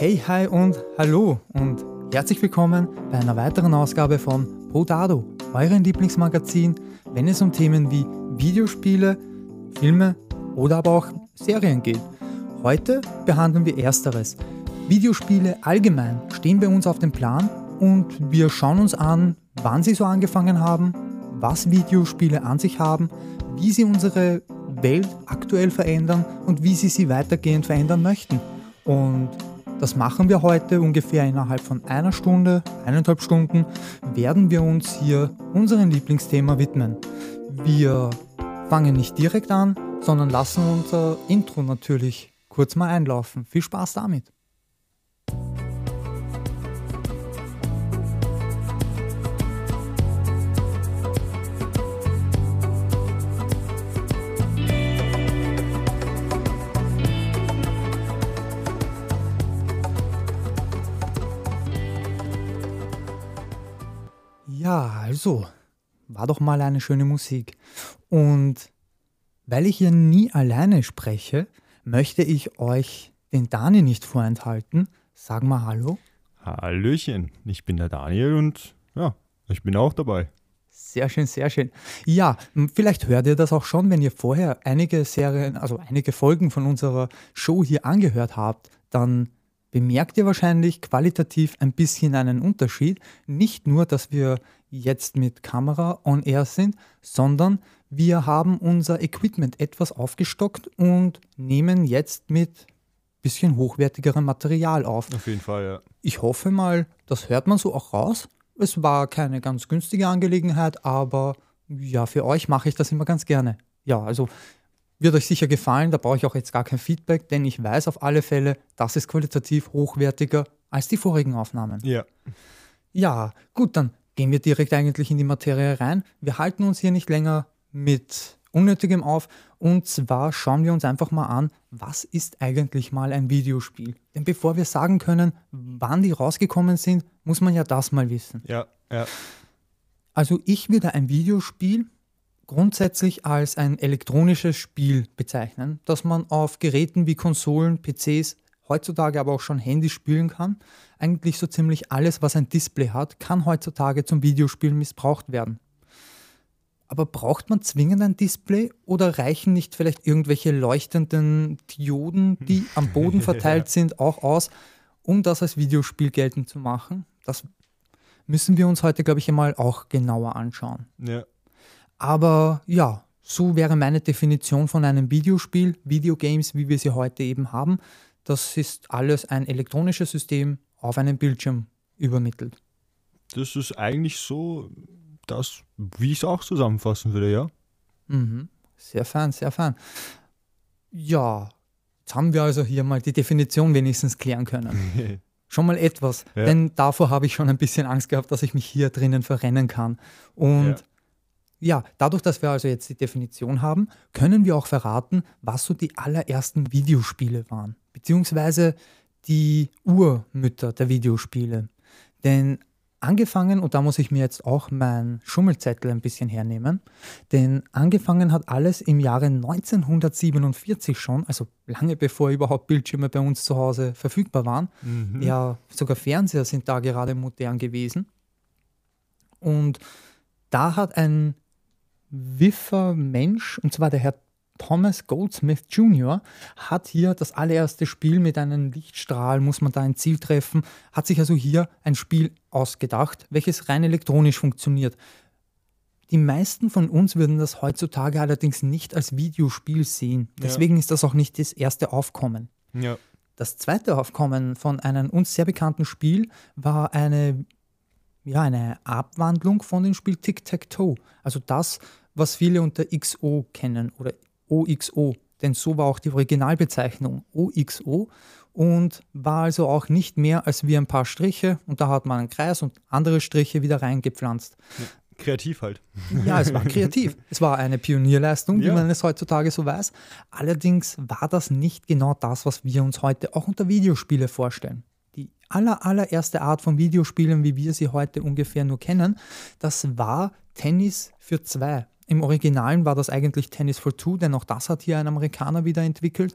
Hey, hi und hallo und herzlich willkommen bei einer weiteren Ausgabe von Podado, eurem Lieblingsmagazin, wenn es um Themen wie Videospiele, Filme oder aber auch Serien geht. Heute behandeln wir ersteres. Videospiele allgemein stehen bei uns auf dem Plan und wir schauen uns an, wann sie so angefangen haben, was Videospiele an sich haben, wie sie unsere Welt aktuell verändern und wie sie sie weitergehend verändern möchten. Und das machen wir heute ungefähr innerhalb von einer Stunde, eineinhalb Stunden, werden wir uns hier unserem Lieblingsthema widmen. Wir fangen nicht direkt an, sondern lassen unser Intro natürlich kurz mal einlaufen. Viel Spaß damit! Also, war doch mal eine schöne Musik. Und weil ich hier nie alleine spreche, möchte ich euch den Dani nicht vorenthalten. Sag mal Hallo. Hallöchen, ich bin der Daniel und ja, ich bin auch dabei. Sehr schön, sehr schön. Ja, vielleicht hört ihr das auch schon, wenn ihr vorher einige Serien, also einige Folgen von unserer Show hier angehört habt, dann bemerkt ihr wahrscheinlich qualitativ ein bisschen einen Unterschied. Nicht nur, dass wir jetzt mit Kamera on air sind, sondern wir haben unser Equipment etwas aufgestockt und nehmen jetzt mit bisschen hochwertigerem Material auf. Auf jeden Fall, ja. Ich hoffe mal, das hört man so auch raus. Es war keine ganz günstige Angelegenheit, aber ja, für euch mache ich das immer ganz gerne. Ja, also wird euch sicher gefallen, da brauche ich auch jetzt gar kein Feedback, denn ich weiß auf alle Fälle, das ist qualitativ hochwertiger als die vorigen Aufnahmen. Ja. Ja, gut, dann gehen wir direkt eigentlich in die Materie rein. Wir halten uns hier nicht länger mit Unnötigem auf und zwar schauen wir uns einfach mal an, was ist eigentlich mal ein Videospiel? Denn bevor wir sagen können, wann die rausgekommen sind, muss man ja das mal wissen. Ja, ja. Also ich würde ein Videospiel grundsätzlich als ein elektronisches Spiel bezeichnen, das man auf Geräten wie Konsolen, PCs, heutzutage aber auch schon Handys spielen kann. Eigentlich so ziemlich alles, was ein Display hat, kann heutzutage zum Videospielen missbraucht werden. Aber braucht man zwingend ein Display oder reichen nicht vielleicht irgendwelche leuchtenden Dioden, die am Boden verteilt sind, auch aus, um das als Videospiel geltend zu machen? Das müssen wir uns heute, glaube ich, einmal auch genauer anschauen. Ja. Aber ja, so wäre meine Definition von einem Videospiel, Videogames, wie wir sie heute eben haben. Das ist alles ein elektronisches System auf einem Bildschirm übermittelt. Das ist eigentlich so das, wie ich es auch zusammenfassen würde, ja. Mhm. Sehr fein, sehr fein. Ja, jetzt haben wir also hier mal die Definition wenigstens klären können. schon mal etwas, ja. denn davor habe ich schon ein bisschen Angst gehabt, dass ich mich hier drinnen verrennen kann. Und ja. Ja, dadurch, dass wir also jetzt die Definition haben, können wir auch verraten, was so die allerersten Videospiele waren, beziehungsweise die Urmütter der Videospiele. Denn angefangen, und da muss ich mir jetzt auch meinen Schummelzettel ein bisschen hernehmen, denn angefangen hat alles im Jahre 1947 schon, also lange bevor überhaupt Bildschirme bei uns zu Hause verfügbar waren. Mhm. Ja, sogar Fernseher sind da gerade modern gewesen. Und da hat ein Wiffer Mensch, und zwar der Herr Thomas Goldsmith Jr., hat hier das allererste Spiel mit einem Lichtstrahl, muss man da ein Ziel treffen, hat sich also hier ein Spiel ausgedacht, welches rein elektronisch funktioniert. Die meisten von uns würden das heutzutage allerdings nicht als Videospiel sehen. Deswegen ja. ist das auch nicht das erste Aufkommen. Ja. Das zweite Aufkommen von einem uns sehr bekannten Spiel war eine, ja, eine Abwandlung von dem Spiel Tic-Tac-Toe. Also das, was viele unter XO kennen oder OXO, denn so war auch die Originalbezeichnung OXO und war also auch nicht mehr als wie ein paar Striche und da hat man einen Kreis und andere Striche wieder reingepflanzt. Ja, kreativ halt. Ja, es war kreativ. es war eine Pionierleistung, wie ja. man es heutzutage so weiß. Allerdings war das nicht genau das, was wir uns heute auch unter Videospiele vorstellen. Die aller, allererste Art von Videospielen, wie wir sie heute ungefähr nur kennen, das war Tennis für zwei. Im Originalen war das eigentlich Tennis for Two, denn auch das hat hier ein Amerikaner wieder entwickelt.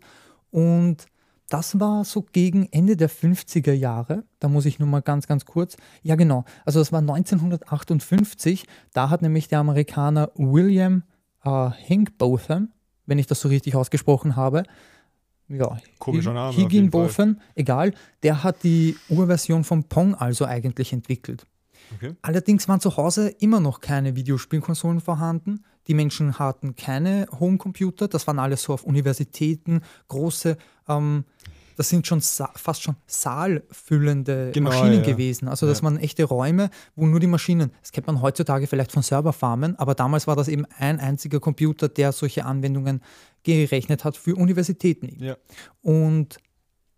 Und das war so gegen Ende der 50er Jahre. Da muss ich nur mal ganz, ganz kurz. Ja, genau. Also das war 1958. Da hat nämlich der Amerikaner William äh, Hinkbotham, wenn ich das so richtig ausgesprochen habe, ja, Komischer Name. Higginbotham, egal, der hat die Urversion von Pong also eigentlich entwickelt. Okay. Allerdings waren zu Hause immer noch keine Videospielkonsolen vorhanden. Die Menschen hatten keine Homecomputer, das waren alles so auf Universitäten, große, ähm, das sind schon fast schon saalfüllende genau, Maschinen ja. gewesen. Also das ja. waren echte Räume, wo nur die Maschinen, das kennt man heutzutage vielleicht von Serverfarmen, aber damals war das eben ein einziger Computer, der solche Anwendungen gerechnet hat für Universitäten. Ja. Und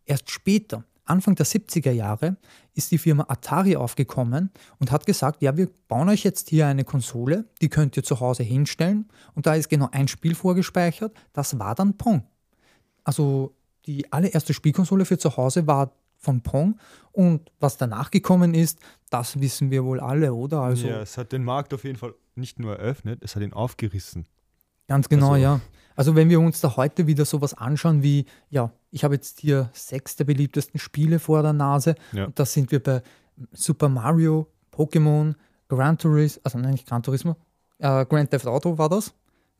erst später, Anfang der 70er Jahre ist die Firma Atari aufgekommen und hat gesagt, ja, wir bauen euch jetzt hier eine Konsole, die könnt ihr zu Hause hinstellen und da ist genau ein Spiel vorgespeichert, das war dann Pong. Also die allererste Spielkonsole für zu Hause war von Pong und was danach gekommen ist, das wissen wir wohl alle, oder? Also, ja, es hat den Markt auf jeden Fall nicht nur eröffnet, es hat ihn aufgerissen. Ganz genau, also, ja. Also wenn wir uns da heute wieder sowas anschauen wie, ja, ich habe jetzt hier sechs der beliebtesten Spiele vor der Nase ja. und da sind wir bei Super Mario, Pokémon, Gran Turismo, also nein, nicht Gran Turismo, äh, Grand Theft Auto war das,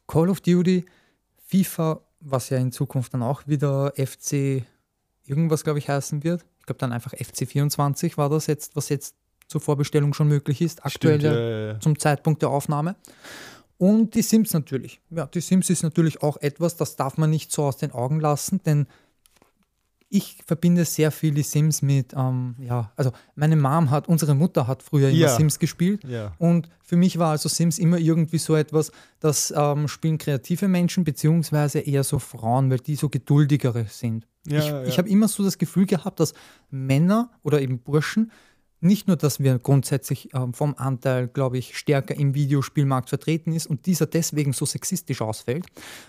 Call of Duty, FIFA, was ja in Zukunft dann auch wieder FC irgendwas, glaube ich, heißen wird. Ich glaube dann einfach FC24 war das jetzt, was jetzt zur Vorbestellung schon möglich ist, aktuell Stimmt, ja, ja. zum Zeitpunkt der Aufnahme. Und die Sims natürlich. Ja, die Sims ist natürlich auch etwas, das darf man nicht so aus den Augen lassen, denn ich verbinde sehr viel die Sims mit, ähm, ja, also meine Mom hat, unsere Mutter hat früher immer ja. Sims gespielt ja. und für mich war also Sims immer irgendwie so etwas, das ähm, spielen kreative Menschen beziehungsweise eher so Frauen, weil die so geduldigere sind. Ja, ich ich habe immer so das Gefühl gehabt, dass Männer oder eben Burschen nicht nur, dass wir grundsätzlich ähm, vom Anteil, glaube ich, stärker im Videospielmarkt vertreten ist und dieser deswegen so sexistisch ausfällt,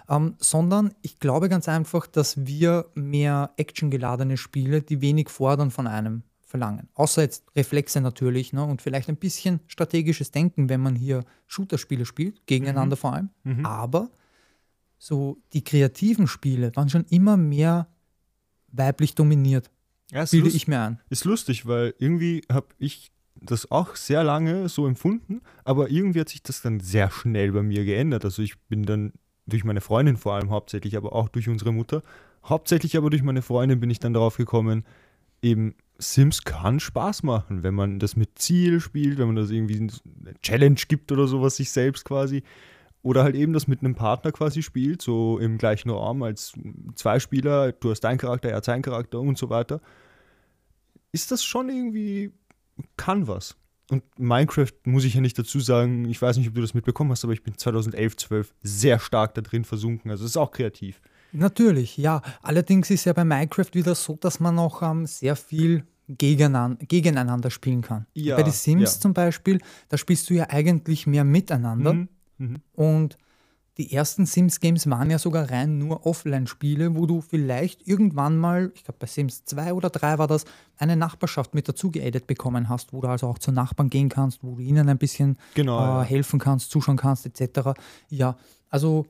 ähm, sondern ich glaube ganz einfach, dass wir mehr actiongeladene Spiele, die wenig fordern von einem, verlangen. Außer jetzt Reflexe natürlich ne, und vielleicht ein bisschen strategisches Denken, wenn man hier Shooter-Spiele spielt, gegeneinander mhm. vor allem. Mhm. Aber so die kreativen Spiele waren schon immer mehr weiblich dominiert. Ja, bilde ich mir an. Ist lustig, weil irgendwie habe ich das auch sehr lange so empfunden, aber irgendwie hat sich das dann sehr schnell bei mir geändert. Also ich bin dann durch meine Freundin vor allem hauptsächlich, aber auch durch unsere Mutter, hauptsächlich aber durch meine Freundin bin ich dann darauf gekommen, eben Sims kann Spaß machen, wenn man das mit Ziel spielt, wenn man das irgendwie eine Challenge gibt oder sowas sich selbst quasi. Oder halt eben das mit einem Partner quasi spielt, so im gleichen Raum als zwei Spieler, du hast deinen Charakter, er hat seinen Charakter und so weiter. Ist das schon irgendwie, kann was. Und Minecraft muss ich ja nicht dazu sagen, ich weiß nicht, ob du das mitbekommen hast, aber ich bin 2011, 12 sehr stark da drin versunken. Also es ist auch kreativ. Natürlich, ja. Allerdings ist ja bei Minecraft wieder so, dass man auch ähm, sehr viel gegeneinander, spielen kann. Ja, bei den Sims ja. zum Beispiel, da spielst du ja eigentlich mehr miteinander. Mhm. Mhm. Und die ersten Sims-Games waren ja sogar rein nur Offline-Spiele, wo du vielleicht irgendwann mal, ich glaube bei Sims 2 oder 3 war das, eine Nachbarschaft mit dazu geaddet bekommen hast, wo du also auch zu Nachbarn gehen kannst, wo du ihnen ein bisschen genau, äh, helfen kannst, zuschauen kannst, etc. Ja, also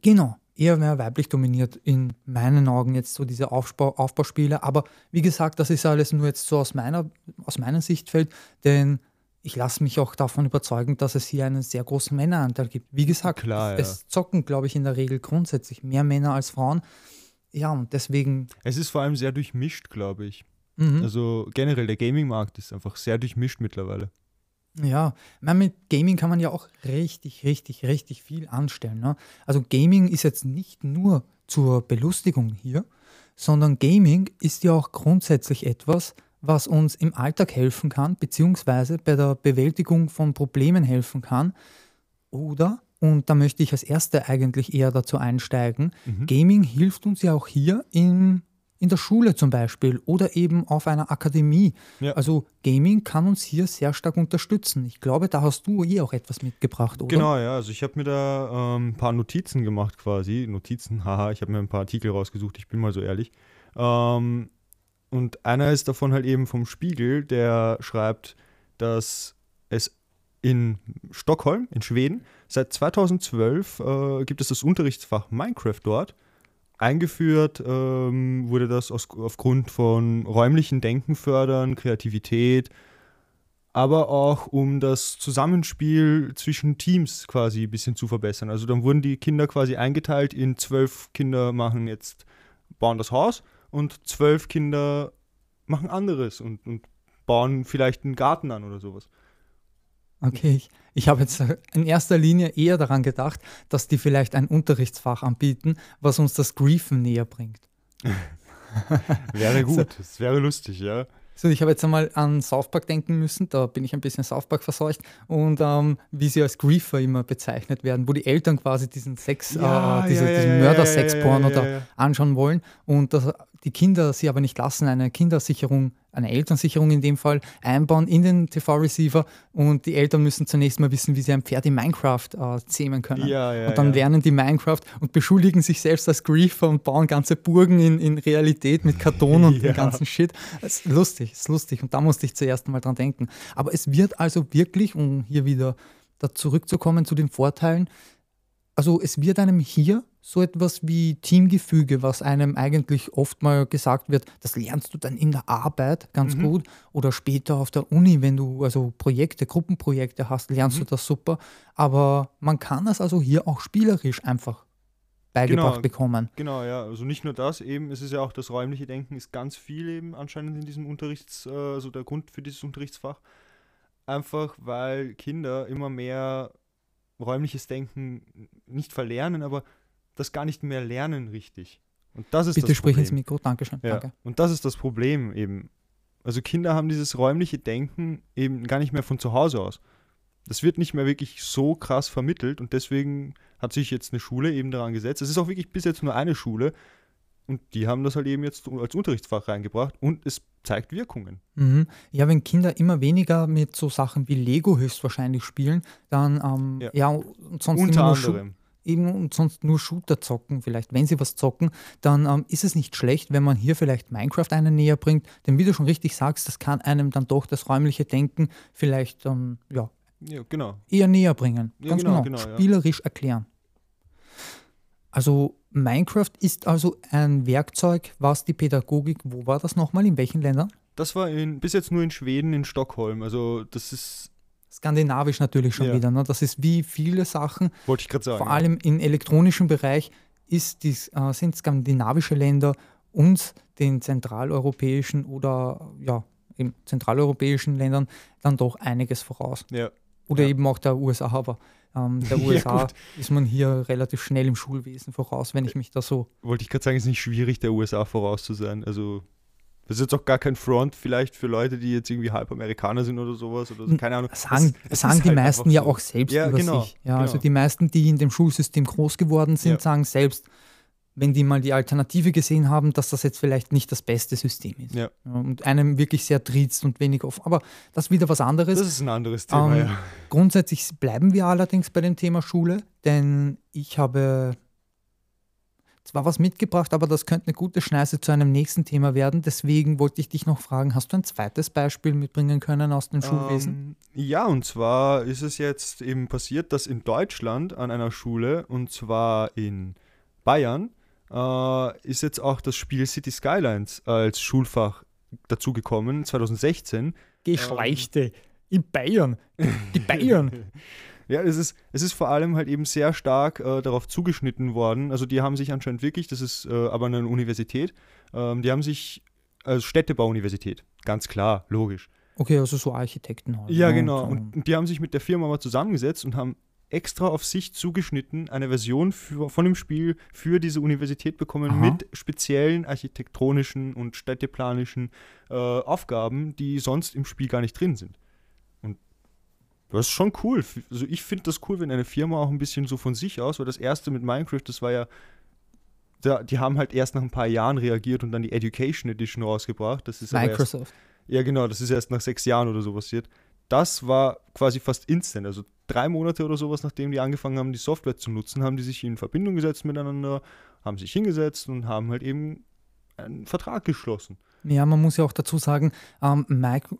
genau, eher mehr weiblich dominiert in meinen Augen jetzt so diese Aufbau, Aufbauspiele. Aber wie gesagt, das ist alles nur jetzt so aus meiner, aus meinem Sichtfeld, denn ich lasse mich auch davon überzeugen, dass es hier einen sehr großen Männeranteil gibt. Wie gesagt, Klar, es, ja. zocken, glaube ich, in der Regel grundsätzlich mehr Männer als Frauen. Ja, und deswegen. Es ist vor allem sehr durchmischt, glaube ich. Mhm. Also generell, der Gaming-Markt ist einfach sehr durchmischt mittlerweile. Ja, meine, mit Gaming kann man ja auch richtig, richtig, richtig viel anstellen. Ne? Also Gaming ist jetzt nicht nur zur Belustigung hier, sondern Gaming ist ja auch grundsätzlich etwas, was uns im Alltag helfen kann, beziehungsweise bei der Bewältigung von Problemen helfen kann. Oder, und da möchte ich als Erster eigentlich eher dazu einsteigen, mhm. Gaming hilft uns ja auch hier in, in der Schule zum Beispiel oder eben auf einer Akademie. Ja. Also Gaming kann uns hier sehr stark unterstützen. Ich glaube, da hast du eh auch etwas mitgebracht, oder? Genau, ja. Also ich habe mir da ähm, ein paar Notizen gemacht quasi. Notizen, haha, ich habe mir ein paar Artikel rausgesucht, ich bin mal so ehrlich. Ähm, und einer ist davon halt eben vom Spiegel, der schreibt, dass es in Stockholm, in Schweden, seit 2012 äh, gibt es das Unterrichtsfach Minecraft dort. eingeführt ähm, wurde das aus, aufgrund von räumlichen Denken fördern, Kreativität, aber auch um das Zusammenspiel zwischen Teams quasi ein bisschen zu verbessern. Also dann wurden die Kinder quasi eingeteilt in zwölf Kinder machen jetzt, bauen das Haus und zwölf Kinder machen anderes und, und bauen vielleicht einen Garten an oder sowas. Okay, ich, ich habe jetzt in erster Linie eher daran gedacht, dass die vielleicht ein Unterrichtsfach anbieten, was uns das Griefen näher bringt. wäre gut, das wäre lustig, ja. So, ich habe jetzt einmal an South Park denken müssen, da bin ich ein bisschen South Park verseucht und ähm, wie sie als Griefer immer bezeichnet werden, wo die Eltern quasi diesen Sex, ja, äh, diese, ja, diesen ja, Mörder-Sex-Porno da anschauen wollen und das, die Kinder sie aber nicht lassen, eine Kindersicherung eine Elternsicherung in dem Fall einbauen in den TV-Receiver und die Eltern müssen zunächst mal wissen, wie sie ein Pferd in Minecraft äh, zähmen können. Ja, ja, und dann ja. lernen die Minecraft und beschuldigen sich selbst als Griefer und bauen ganze Burgen in, in Realität mit Karton und dem ganzen Shit. Das ist lustig, ist lustig und da musste ich zuerst mal dran denken. Aber es wird also wirklich, um hier wieder da zurückzukommen zu den Vorteilen, also es wird einem hier so etwas wie Teamgefüge, was einem eigentlich oft mal gesagt wird, das lernst du dann in der Arbeit ganz mhm. gut oder später auf der Uni, wenn du also Projekte, Gruppenprojekte hast, lernst mhm. du das super. Aber man kann das also hier auch spielerisch einfach beigebracht genau, bekommen. Genau, ja. Also nicht nur das, eben, es ist ja auch das räumliche Denken ist ganz viel eben anscheinend in diesem Unterrichts, äh, also der Grund für dieses Unterrichtsfach. Einfach weil Kinder immer mehr räumliches Denken nicht verlernen, aber das gar nicht mehr lernen richtig. Und das ist Bitte das sprich Problem. ins Mikro, Dankeschön. Ja. Danke. Und das ist das Problem eben. Also Kinder haben dieses räumliche Denken eben gar nicht mehr von zu Hause aus. Das wird nicht mehr wirklich so krass vermittelt und deswegen hat sich jetzt eine Schule eben daran gesetzt. Es ist auch wirklich bis jetzt nur eine Schule und die haben das halt eben jetzt als Unterrichtsfach reingebracht und es zeigt Wirkungen. Mhm. Ja, wenn Kinder immer weniger mit so Sachen wie Lego höchstwahrscheinlich spielen, dann ähm, ja. ja, und sonst Unter anderem eben und sonst nur Shooter zocken, vielleicht wenn sie was zocken, dann ähm, ist es nicht schlecht, wenn man hier vielleicht Minecraft einen näher bringt. Denn wie du schon richtig sagst, das kann einem dann doch das räumliche Denken vielleicht ähm, ja, ja, genau. eher näher bringen. Ja, Ganz genau, genau. genau Spielerisch erklären. Also Minecraft ist also ein Werkzeug, was die Pädagogik, wo war das nochmal, in welchen Ländern? Das war in, bis jetzt nur in Schweden, in Stockholm. Also das ist skandinavisch natürlich schon ja. wieder. Ne? Das ist wie viele Sachen. Wollte ich gerade sagen. Vor allem im elektronischen Bereich ist dies, äh, sind skandinavische Länder uns, den zentraleuropäischen oder ja, in zentraleuropäischen Ländern, dann doch einiges voraus. Ja. Oder ja. eben auch der USA, aber ähm, der USA ist man hier relativ schnell im Schulwesen voraus, wenn ich mich da so. Wollte ich gerade sagen, es ist nicht schwierig, der USA voraus zu sein. Also das ist jetzt auch gar kein Front vielleicht für Leute, die jetzt irgendwie halb Amerikaner sind oder sowas. Oder so. Keine Ahnung. Sagen, es, sagen die halt meisten ja so. auch selbst ja, über genau, sich. Ja, genau. Also die meisten, die in dem Schulsystem groß geworden sind, ja. sagen selbst, wenn die mal die Alternative gesehen haben, dass das jetzt vielleicht nicht das beste System ist. Ja. Und einem wirklich sehr triezt und wenig offen. Aber das ist wieder was anderes. Das ist ein anderes Thema, ähm, ja. Grundsätzlich bleiben wir allerdings bei dem Thema Schule, denn ich habe zwar was mitgebracht, aber das könnte eine gute Schneise zu einem nächsten Thema werden. Deswegen wollte ich dich noch fragen, hast du ein zweites Beispiel mitbringen können aus dem Schulwesen? Ähm, ja, und zwar ist es jetzt eben passiert, dass in Deutschland an einer Schule, und zwar in Bayern, äh, ist jetzt auch das Spiel City Skylines als Schulfach dazugekommen, 2016. Geschleichte. Ähm, in Bayern. Die Bayern. Ja, es ist, es ist vor allem halt eben sehr stark äh, darauf zugeschnitten worden. Also die haben sich anscheinend wirklich, das ist äh, aber eine Universität, ähm, die haben sich, also Städtebau-Universität, ganz klar, logisch. Okay, also so Architekten halt. Ja, ne? genau. Und, und, die haben sich mit der Firma mal zusammengesetzt und haben extra auf sich zugeschnitten eine Version für, von dem Spiel für diese Universität bekommen Aha. mit speziellen architektonischen und städteplanischen äh, Aufgaben, die sonst im Spiel gar nicht drin sind. Das ist schon cool. Also ich finde das cool, wenn eine Firma auch ein bisschen so von sich aus, weil das erste mit Minecraft, das war ja, da, die haben halt erst nach ein paar Jahren reagiert und dann die Education Edition rausgebracht. Das ist Microsoft. Erst, ja, genau, das ist erst nach sechs Jahren oder so passiert. Das war quasi fast instant. Also drei Monate oder sowas, nachdem die angefangen haben, die Software zu nutzen, haben die sich in Verbindung gesetzt miteinander, haben sich hingesetzt und haben halt eben einen Vertrag geschlossen. Ja, man muss ja auch dazu sagen, ähm,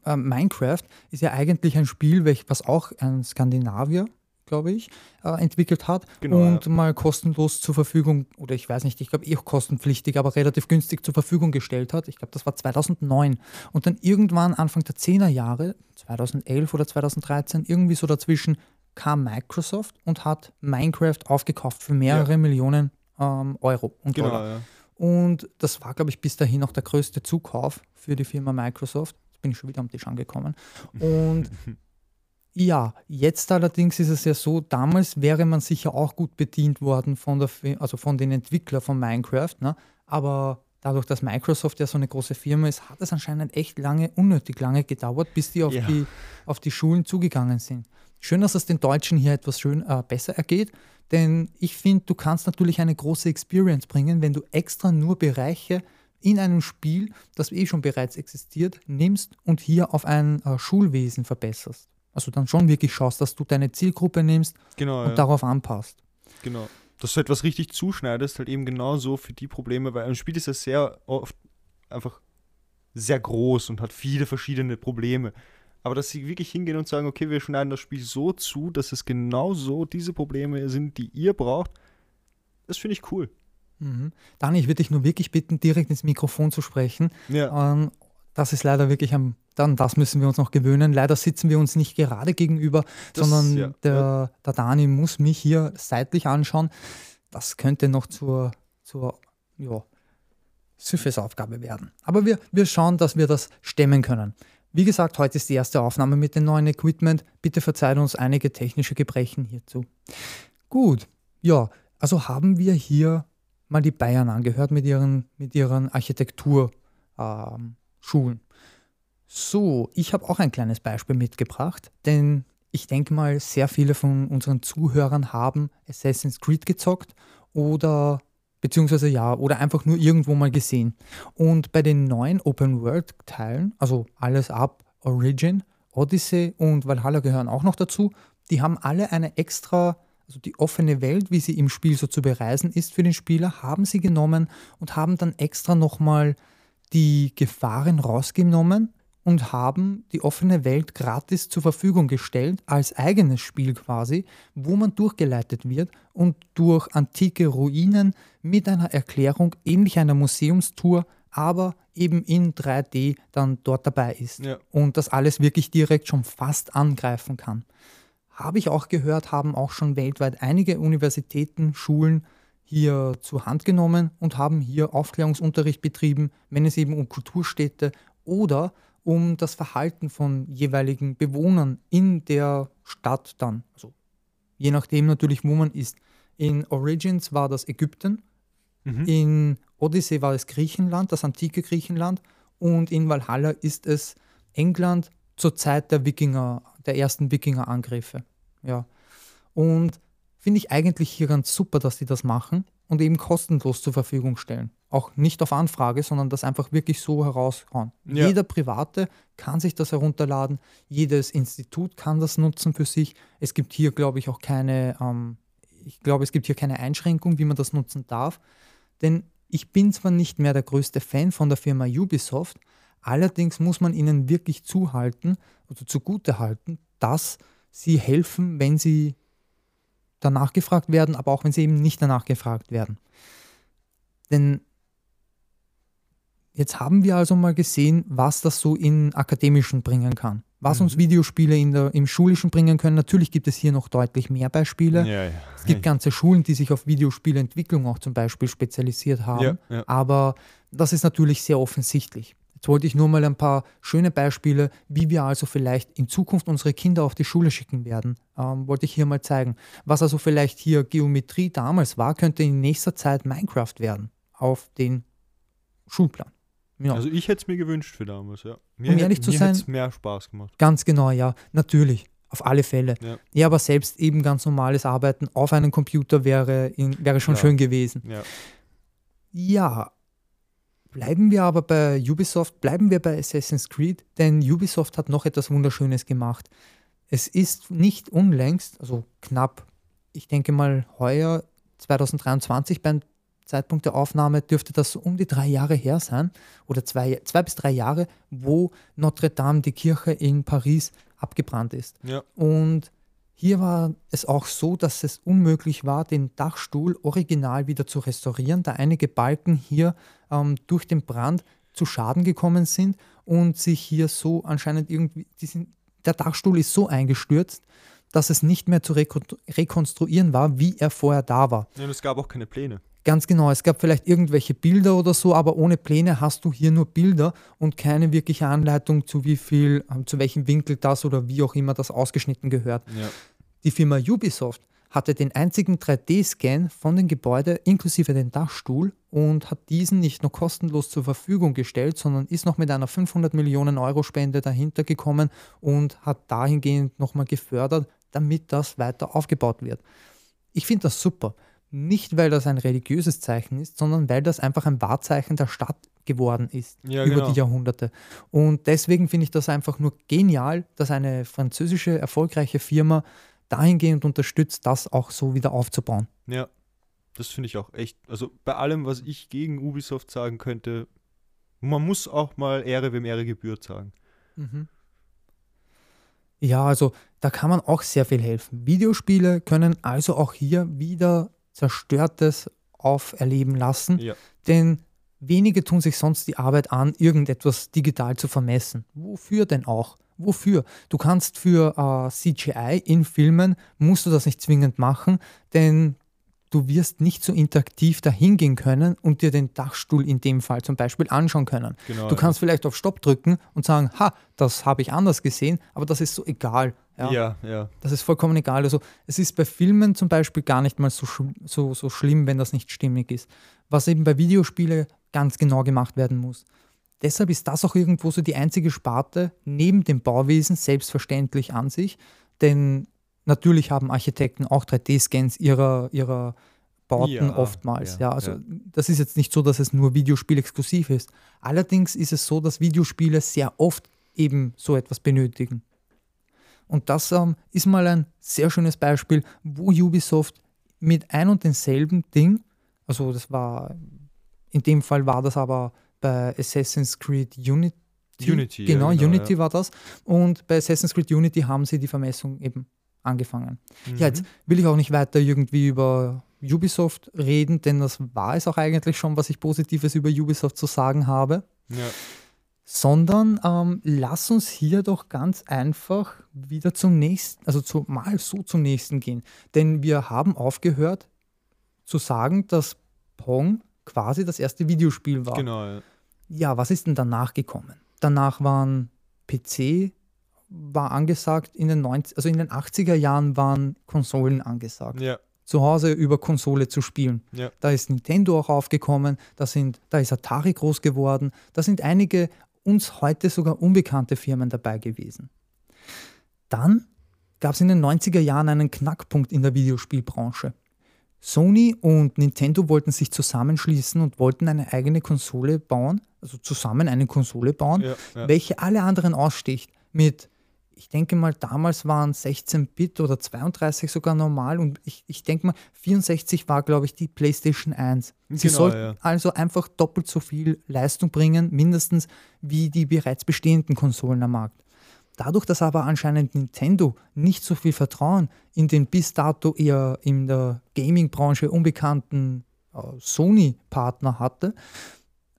äh, Minecraft ist ja eigentlich ein Spiel, was auch ein Skandinavier, glaube ich, äh, entwickelt hat Genau, und ja. mal kostenlos zur Verfügung, oder ich weiß nicht, ich glaube eh auch kostenpflichtig, aber relativ günstig zur Verfügung gestellt hat. Ich glaube, das war 2009. Und dann irgendwann Anfang der 10er Jahre, 2011 oder 2013, irgendwie so dazwischen, kam Microsoft und hat Minecraft aufgekauft für mehrere Millionen ähm, Euro und Genau, Dollar. ja. Und das war, glaube ich, bis dahin auch der größte Zukauf für die Firma Microsoft. Jetzt bin ich schon wieder am Tisch angekommen. Und ja, jetzt allerdings ist es ja so, damals wäre man sicher auch gut bedient worden von, der, also von den Entwicklern von Minecraft. Ne? Aber dadurch, dass Microsoft ja so eine große Firma ist, hat es anscheinend echt lange, unnötig lange gedauert, bis die auf, Ja. die, auf die Schulen zugegangen sind. Schön, dass es den Deutschen hier etwas schön äh, besser ergeht, denn ich finde, du kannst natürlich eine große Experience bringen, wenn du extra nur Bereiche in einem Spiel, das eh schon bereits existiert, nimmst und hier auf ein äh, Schulwesen verbesserst. Also dann schon wirklich schaust, dass du deine Zielgruppe nimmst Genau, und ja. darauf anpasst. Genau. Dass du etwas richtig zuschneidest, halt eben genauso für die Probleme, weil ein Spiel ist ja sehr oft einfach sehr groß und hat viele verschiedene Probleme. Aber dass sie wirklich hingehen und sagen, okay, wir schneiden das Spiel so zu, dass es genau so diese Probleme sind, die ihr braucht, das finde ich cool. Mhm. Dani, ich würde dich nur wirklich bitten, direkt ins Mikrofon zu sprechen. Ja, Ähm, das ist leider wirklich am, dann das müssen wir uns noch gewöhnen. Leider sitzen wir uns nicht gerade gegenüber, Das- sondern ja, der, der Dani muss mich hier seitlich anschauen. Das könnte noch zur, zur ja, Syphis-Aufgabe werden. Aber wir, wir schauen, dass wir das stemmen können. Wie gesagt, heute ist die erste Aufnahme mit dem neuen Equipment. Bitte verzeiht uns einige technische Gebrechen hierzu. Gut, ja, also haben wir hier mal die Bayern angehört mit ihren, mit ihren Architekturschulen. Ähm, so, ich habe auch ein kleines Beispiel mitgebracht, denn ich denke mal, sehr viele von unseren Zuhörern haben Assassin's Creed gezockt oder beziehungsweise ja, oder einfach nur irgendwo mal gesehen. Und bei den neuen Open-World-Teilen, also alles ab Origin, Odyssey und Valhalla gehören auch noch dazu, die haben alle eine extra, also die offene Welt, wie sie im Spiel so zu bereisen ist für den Spieler, haben sie genommen und haben dann extra nochmal die Gefahren rausgenommen und haben die offene Welt gratis zur Verfügung gestellt, als eigenes Spiel quasi, wo man durchgeleitet wird und durch antike Ruinen mit einer Erklärung ähnlich einer Museumstour, aber eben in 3D dann dort dabei ist. Ja. Und das alles wirklich direkt schon fast angreifen kann. Habe ich auch gehört, haben auch schon weltweit einige Universitäten, Schulen hier zur Hand genommen und haben hier Aufklärungsunterricht betrieben, wenn es eben um Kulturstädte oder um das Verhalten von jeweiligen Bewohnern in der Stadt dann. Also je nachdem natürlich, wo man ist. In Origins war das Ägypten, Mhm. in Odyssey war es Griechenland, das antike Griechenland und in Valhalla ist es England zur Zeit der Wikinger, der ersten Wikinger-Angriffe. Ja. Und finde ich eigentlich hier ganz super, dass die das machen und eben kostenlos zur Verfügung stellen. Auch nicht auf Anfrage, sondern das einfach wirklich so heraushauen. Ja. Jeder Private kann sich das herunterladen, jedes Institut kann das nutzen für sich. Es gibt hier, glaube ich, auch keine, ähm, ich glaube, es gibt hier keine Einschränkung, wie man das nutzen darf. Denn ich bin zwar nicht mehr der größte Fan von der Firma Ubisoft, allerdings muss man ihnen wirklich zuhalten oder zugute halten, dass sie helfen, wenn sie danach gefragt werden, aber auch wenn sie eben nicht danach gefragt werden. Denn jetzt haben wir also mal gesehen, was das so in akademischen bringen kann. Was Mhm. uns Videospiele in der, im schulischen bringen können. Natürlich gibt es hier noch deutlich mehr Beispiele. Ja, ja. Es gibt ganze Schulen, die sich auf Videospielentwicklung auch zum Beispiel spezialisiert haben. Ja. Aber das ist natürlich sehr offensichtlich. Jetzt wollte ich nur mal ein paar schöne Beispiele, wie wir also vielleicht in Zukunft unsere Kinder auf die Schule schicken werden, ähm, wollte ich hier mal zeigen. Was also vielleicht hier Geometrie damals war, könnte in nächster Zeit Minecraft werden auf den Schulplan. Ja. Also ich hätte es mir gewünscht für damals, ja. Mir Um hätte- ehrlich zu mir sein- hätt's mehr Spaß gemacht. Ganz genau, ja, natürlich. Auf alle Fälle. Ja. Ja, aber selbst eben ganz normales Arbeiten auf einem Computer wäre, in, wäre schon Ja. schön gewesen. Ja. Ja, bleiben wir aber bei Ubisoft, bleiben wir bei Assassin's Creed, denn Ubisoft hat noch etwas Wunderschönes gemacht. Es ist nicht unlängst, also knapp, ich denke mal heuer, 2023 beim Zeitpunkt der Aufnahme dürfte das so um die drei Jahre her sein oder zwei, zwei bis drei Jahre, wo Notre Dame, die Kirche in Paris, abgebrannt ist. Ja. Und Hier war es auch so, dass es unmöglich war, den Dachstuhl original wieder zu restaurieren, da einige Balken hier ähm, durch den Brand zu Schaden gekommen sind und sich hier so anscheinend irgendwie, sind, der Dachstuhl ist so eingestürzt, dass es nicht mehr zu rekonstruieren war, wie er vorher da war. Ja, und es gab auch keine Pläne. Ganz genau, es gab vielleicht irgendwelche Bilder oder so, aber ohne Pläne hast du hier nur Bilder und keine wirkliche Anleitung zu wie viel, ähm, zu welchem Winkel das oder wie auch immer das ausgeschnitten gehört. Ja. Die Firma Ubisoft hatte den einzigen 3D-Scan von den Gebäuden inklusive den Dachstuhl und hat diesen nicht nur kostenlos zur Verfügung gestellt, sondern ist noch mit einer 500 Millionen Euro Spende dahinter gekommen und hat dahingehend nochmal gefördert, damit das weiter aufgebaut wird. Ich finde das super. Nicht, weil das ein religiöses Zeichen ist, sondern weil das einfach ein Wahrzeichen der Stadt geworden ist ja, über genau. die Jahrhunderte. Und deswegen finde ich das einfach nur genial, dass eine französische erfolgreiche Firma dahingehend unterstützt, das auch so wieder aufzubauen. Ja, das finde ich auch echt. Also bei allem, was ich gegen Ubisoft sagen könnte, man muss auch mal Ehre, wem Ehre gebührt sagen. Mhm. Ja, also da kann man auch sehr viel helfen. Videospiele können also auch hier wieder Zerstörtes auferleben lassen, Ja. denn wenige tun sich sonst die Arbeit an, irgendetwas digital zu vermessen. Wofür denn auch? Wofür? Du kannst für äh, CGI in Filmen, musst du das nicht zwingend machen, denn du wirst nicht so interaktiv dahingehen können und dir den Dachstuhl in dem Fall zum Beispiel anschauen können. Genau. Du kannst vielleicht auf Stopp drücken und sagen, ha, das habe ich anders gesehen, aber das ist so egal. ja. ja, ja. Das ist vollkommen egal. Also es ist bei Filmen zum Beispiel gar nicht mal so, so, so schlimm, wenn das nicht stimmig ist. Was eben bei Videospielen ganz genau gemacht werden muss. Deshalb ist das auch irgendwo so die einzige Sparte neben dem Bauwesen selbstverständlich an sich. Denn natürlich haben Architekten auch 3D-Scans ihrer, ihrer Bauten Ja, oftmals. ja, Ja, also ja. das ist jetzt nicht so, dass es nur Videospiel exklusiv ist. Allerdings ist es so, dass Videospiele sehr oft eben so etwas benötigen. Und das ähm, ist mal ein sehr schönes Beispiel, wo Ubisoft mit ein und denselben Ding, also das war, in dem Fall war das aber bei Assassin's Creed Unity. Unity, ja, Genau, genau, Unity war das. Und bei Assassin's Creed Unity haben sie die Vermessung eben angefangen. Mhm. Ja, jetzt will ich auch nicht weiter irgendwie über Ubisoft reden, denn das war es auch eigentlich schon, was ich Positives über Ubisoft zu sagen habe Ja. sondern ähm, lass uns hier doch ganz einfach wieder zum nächsten, also zu, mal so zum nächsten gehen. Denn wir haben aufgehört zu sagen, dass Pong quasi das erste Videospiel war. Genau, ja. Ja, was ist denn danach gekommen? Danach waren PC war angesagt, in den 90, also in den 80er Jahren waren Konsolen angesagt Ja, zu Hause über Konsole zu spielen. Ja. Da ist Nintendo auch aufgekommen, da, sind, da ist Atari groß geworden, da sind einige uns heute sogar unbekannte Firmen dabei gewesen. Dann gab es in den 90er Jahren einen Knackpunkt in der Videospielbranche. Sony und Nintendo wollten sich zusammenschließen und wollten eine eigene Konsole bauen, also zusammen eine Konsole bauen, ja, ja. welche alle anderen aussticht. Mit, ich denke mal, damals waren 16-Bit oder 32 sogar normal und ich, ich denke mal, 64 war, glaube ich, die PlayStation 1. Sie Genau, sollten ja. also einfach doppelt so viel Leistung bringen, mindestens wie die bereits bestehenden Konsolen am Markt. Dadurch, dass aber anscheinend Nintendo nicht so viel Vertrauen in den bis dato eher in der Gaming-Branche unbekannten äh, Sony-Partner hatte,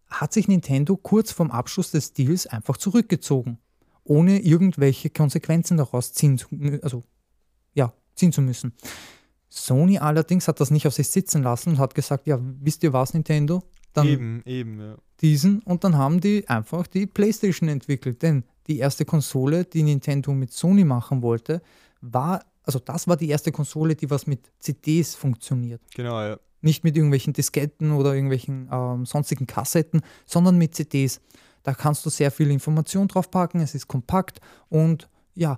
hat sich Nintendo kurz vorm Abschluss des Deals einfach zurückgezogen, ohne irgendwelche Konsequenzen daraus ziehen zu, also, ja, ziehen zu müssen. Sony allerdings hat das nicht auf sich sitzen lassen und hat gesagt, ja, wisst ihr was, Nintendo? Dann Eben, eben, ja. diesen und dann haben die einfach die PlayStation entwickelt. Denn die erste Konsole, die Nintendo mit Sony machen wollte, war, also das war die erste Konsole, die was mit CDs funktioniert. Genau, ja. Nicht mit irgendwelchen Disketten oder irgendwelchen ähm, sonstigen Kassetten, sondern mit CDs. Da kannst du sehr viel Information drauf packen, es ist kompakt und ja,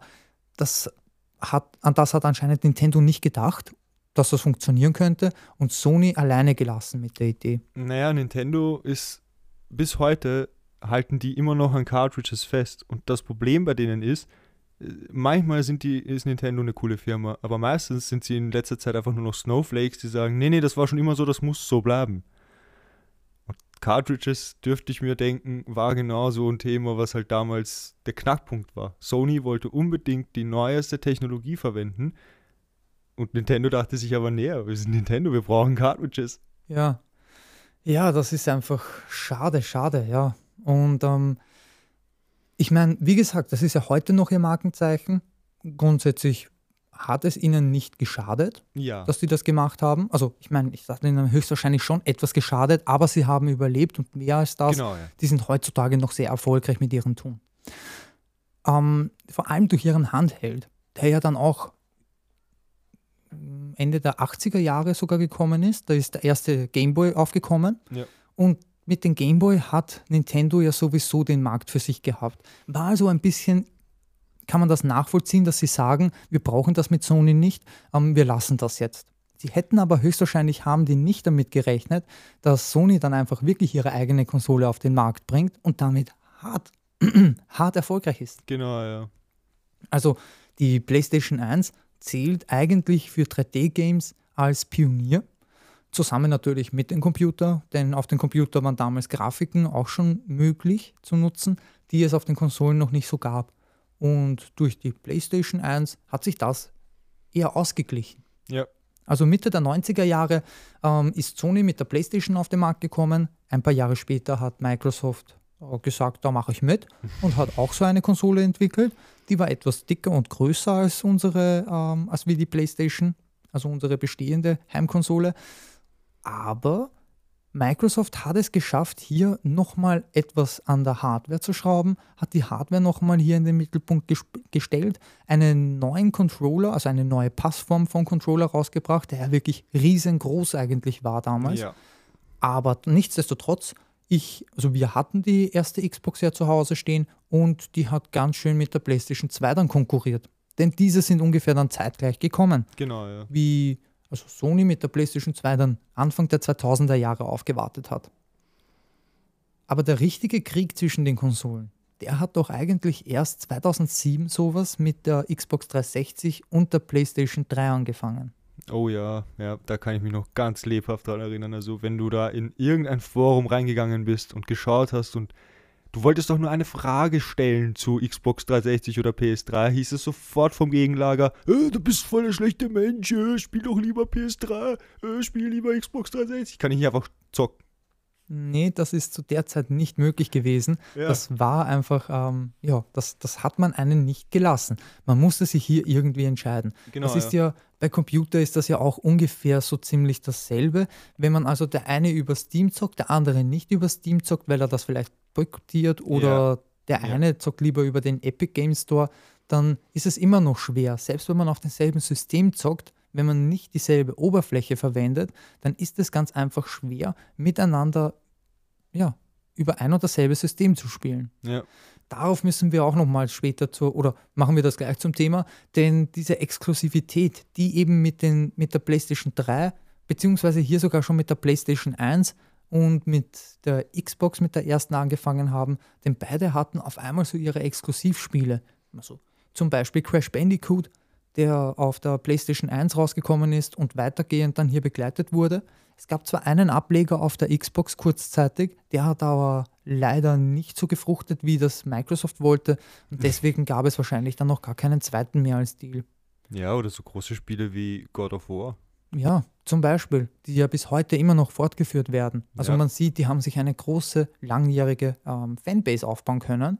das hat, an das hat anscheinend Nintendo nicht gedacht, dass das funktionieren könnte und Sony alleine gelassen mit der Idee. Naja, Nintendo ist bis heute halten die immer noch an Cartridges fest. Und das Problem bei denen ist, äh, manchmal sind die, ist Nintendo eine coole Firma, aber meistens sind sie in letzter Zeit einfach nur noch Snowflakes, die sagen, nee, nee, das war schon immer so, das muss so bleiben. Cartridges, dürfte ich mir denken, war genau so ein Thema, was halt damals der Knackpunkt war. Sony wollte unbedingt die neueste Technologie verwenden und Nintendo dachte sich aber näher, wir sind Nintendo, wir brauchen Cartridges. Ja. Ja, das ist einfach schade, schade, ja. Und ähm, ich meine, wie gesagt, das ist ja heute noch ihr Markenzeichen. Grundsätzlich hat es ihnen nicht geschadet, Ja. dass sie das gemacht haben. Also ich meine, ich sage ihnen höchstwahrscheinlich schon etwas geschadet, aber sie haben überlebt und mehr als das. Genau, ja. Die sind heutzutage noch sehr erfolgreich mit ihrem Tun. Ähm, vor allem durch ihren Handheld, der ja dann auch mm, Ende der 80er Jahre sogar gekommen ist. Da ist der erste Gameboy aufgekommen. Ja. Und mit dem Gameboy hat Nintendo ja sowieso den Markt für sich gehabt. War also ein bisschen, kann man das nachvollziehen, dass sie sagen, wir brauchen das mit Sony nicht, ähm, wir lassen das jetzt. Sie hätten aber höchstwahrscheinlich haben die nicht damit gerechnet, dass Sony dann einfach wirklich ihre eigene Konsole auf den Markt bringt und damit hart, hart erfolgreich ist. Genau, ja. Also die PlayStation 1 zählt eigentlich für 3D-Games als Pionier, zusammen natürlich mit dem Computer, denn auf dem Computer waren damals Grafiken auch schon möglich zu nutzen, die es auf den Konsolen noch nicht so gab. Und durch die PlayStation 1 hat sich das eher ausgeglichen. Ja. Also Mitte der 90er Jahre ähm, ist Sony mit der PlayStation auf den Markt gekommen. Ein paar Jahre später hat Microsoft äh, gesagt, da mache ich mit und hat auch so eine Konsole entwickelt. Die war etwas dicker und größer als unsere, ähm, als wie die PlayStation, also unsere bestehende Heimkonsole. Aber Microsoft hat es geschafft, hier nochmal etwas an der Hardware zu schrauben, hat die Hardware nochmal hier in den Mittelpunkt gestellt, einen neuen Controller, also eine neue Passform von Controller rausgebracht, der ja wirklich riesengroß eigentlich war damals. Ja. Aber nichtsdestotrotz, ich, also wir hatten die erste Xbox ja zu Hause stehen und die hat ganz schön mit der PlayStation 2 dann konkurriert. Denn diese sind ungefähr dann zeitgleich gekommen Genau, ja. wie also Sony mit der PlayStation 2 dann Anfang der 2000er Jahre aufgewartet hat. Aber der richtige Krieg zwischen den Konsolen, der hat doch eigentlich erst 2007 sowas mit der Xbox 360 und der PlayStation 3 angefangen. Oh ja, ja, da kann ich mich noch ganz lebhaft dran erinnern. Also wenn du da in irgendein Forum reingegangen bist und geschaut hast und du wolltest doch nur eine Frage stellen zu Xbox 360 oder PS3, hieß es sofort vom Gegenlager, äh, du bist voll der schlechte Mensch, äh, spiel doch lieber PS3, äh, spiel lieber Xbox 360. Kann ich nicht einfach zocken. Nee, das ist zu der Zeit nicht möglich gewesen. Ja. Das war einfach, ähm, ja, das, das hat man einen nicht gelassen. Man musste sich hier irgendwie entscheiden. Genau, das ist ja. bei Computer ist das ja auch ungefähr so ziemlich dasselbe. Wenn man also der eine über Steam zockt, der andere nicht über Steam zockt, weil er das vielleicht boykottiert oder Ja. der Ja. eine zockt lieber über den Epic Game Store, dann ist es immer noch schwer. Selbst wenn man auf demselben System zockt, wenn man nicht dieselbe Oberfläche verwendet, dann ist es ganz einfach schwer, miteinander ja, über ein und dasselbe System zu spielen. Ja. Darauf müssen wir auch nochmal später zu, oder machen wir das gleich zum Thema, denn diese Exklusivität, die eben mit, den, mit der PlayStation 3, beziehungsweise hier sogar schon mit der PlayStation 1 und mit der Xbox mit der ersten angefangen haben, denn beide hatten auf einmal so ihre Exklusivspiele. Also zum Beispiel Crash Bandicoot, der auf der PlayStation 1 rausgekommen ist und weitergehend dann hier begleitet wurde. Es gab zwar einen Ableger auf der Xbox kurzzeitig, der hat aber leider nicht so gefruchtet, wie das Microsoft wollte und deswegen gab es wahrscheinlich dann noch gar keinen zweiten mehr als Deal. ja, oder so große Spiele wie God of War. Ja, zum Beispiel, die ja bis heute immer noch fortgeführt werden. Also Ja. man sieht, die haben sich eine große, langjährige ähm, Fanbase aufbauen können.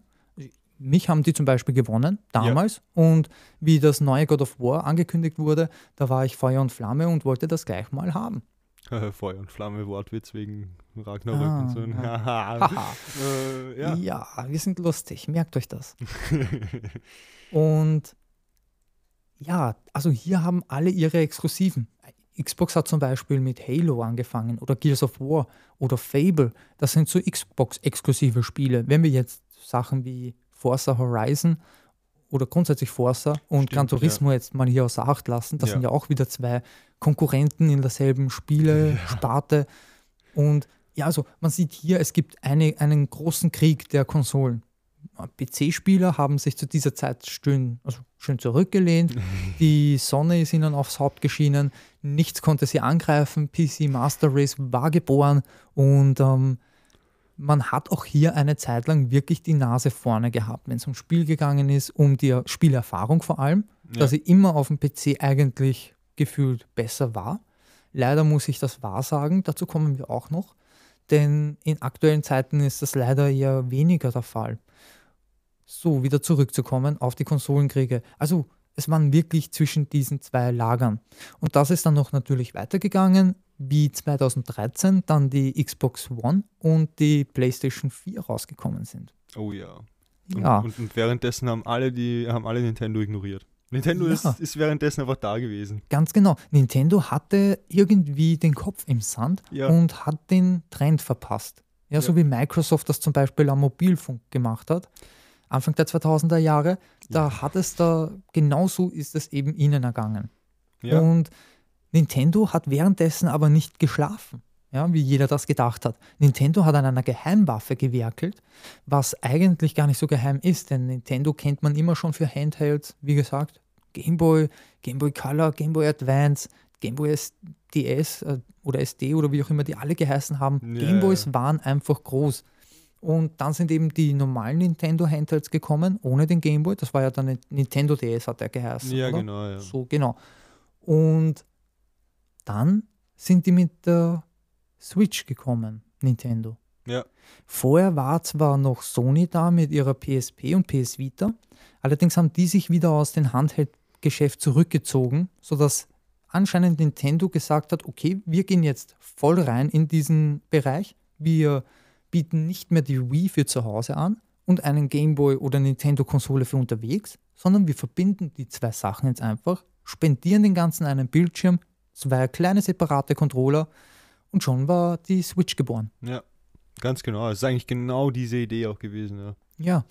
Mich haben die zum Beispiel gewonnen, damals. Und wie das neue God of War angekündigt wurde, da war ich Feuer und Flamme und wollte das gleich mal haben. Feuer und Flamme, Wortwitz wegen Ragnarök Ah, und so. ja. Haha. Haha. äh, ja. Ja, wir sind lustig, merkt euch das. Und ja, also hier haben alle ihre Exklusiven. Xbox hat zum Beispiel mit Halo angefangen oder Gears of War oder Fable. Das sind so Xbox-exklusive Spiele. Wenn wir jetzt Sachen wie Forza Horizon oder grundsätzlich Forza und Stimmt, Gran Turismo jetzt mal hier außer Acht lassen, das Ja. sind ja auch wieder zwei Konkurrenten in derselben Spiele-Sparte. Und ja, also man sieht hier, es gibt eine, einen großen Krieg der Konsolen. PC-Spieler haben sich zu dieser Zeit schön, also schön zurückgelehnt. Die Sonne ist ihnen aufs Haupt geschienen. Nichts konnte sie angreifen. PC Master Race war geboren und ähm, man hat auch hier eine Zeit lang wirklich die Nase vorne gehabt, wenn es ums Spiel gegangen ist, um die Spielerfahrung vor allem, ja. dass sie immer auf dem PC eigentlich gefühlt besser war. Leider muss ich das wahrsagen, dazu kommen wir auch noch, denn in aktuellen Zeiten ist das leider eher weniger der Fall. So, wieder zurückzukommen auf die Konsolenkriege. Also es waren wirklich zwischen diesen zwei Lagern. Und das ist dann noch natürlich weitergegangen, wie 2013 dann die Xbox One und die PlayStation 4 rausgekommen sind. Oh ja. Und, ja. und, und währenddessen haben alle, die, haben alle Nintendo ignoriert. Nintendo ja. ist, ist, währenddessen einfach da gewesen. Ganz genau. Nintendo hatte irgendwie den Kopf im Sand ja. und hat den Trend verpasst. Ja, ja, so wie Microsoft das zum Beispiel am Mobilfunk gemacht hat. Anfang der 2000er Jahre, da hat es da, genauso ist es eben ihnen ergangen. Ja. Und Nintendo hat währenddessen aber nicht geschlafen, ja, wie jeder das gedacht hat. Nintendo hat an einer Geheimwaffe gewerkelt, was eigentlich gar nicht so geheim ist, denn Nintendo kennt man immer schon für Handhelds, wie gesagt, Game Boy, Game Boy Color, Game Boy Advance, Game Boy DS äh, oder SD oder wie auch immer die alle geheißen haben. Ja, Gameboys waren einfach groß. Und dann sind eben die normalen Nintendo Handhelds gekommen, ohne den Game Boy. Das war ja dann Nintendo DS, hat der geheißen. Ja, oder? genau. Ja. So, genau. Und dann sind die mit der Switch gekommen, Nintendo. Ja. Vorher war zwar noch Sony da mit ihrer PSP und PS Vita, allerdings haben die sich wieder aus dem Handheld-Geschäft zurückgezogen, sodass anscheinend Nintendo gesagt hat, okay, wir gehen jetzt voll rein in diesen Bereich. Wir bieten nicht mehr die Wii für zu Hause an und einen Gameboy oder Nintendo-Konsole für unterwegs, sondern wir verbinden die zwei Sachen jetzt einfach, spendieren den ganzen einen Bildschirm, zwei kleine separate Controller und schon war die Switch geboren. Ja, ganz genau. Es ist eigentlich genau diese Idee auch gewesen. Ja. ja.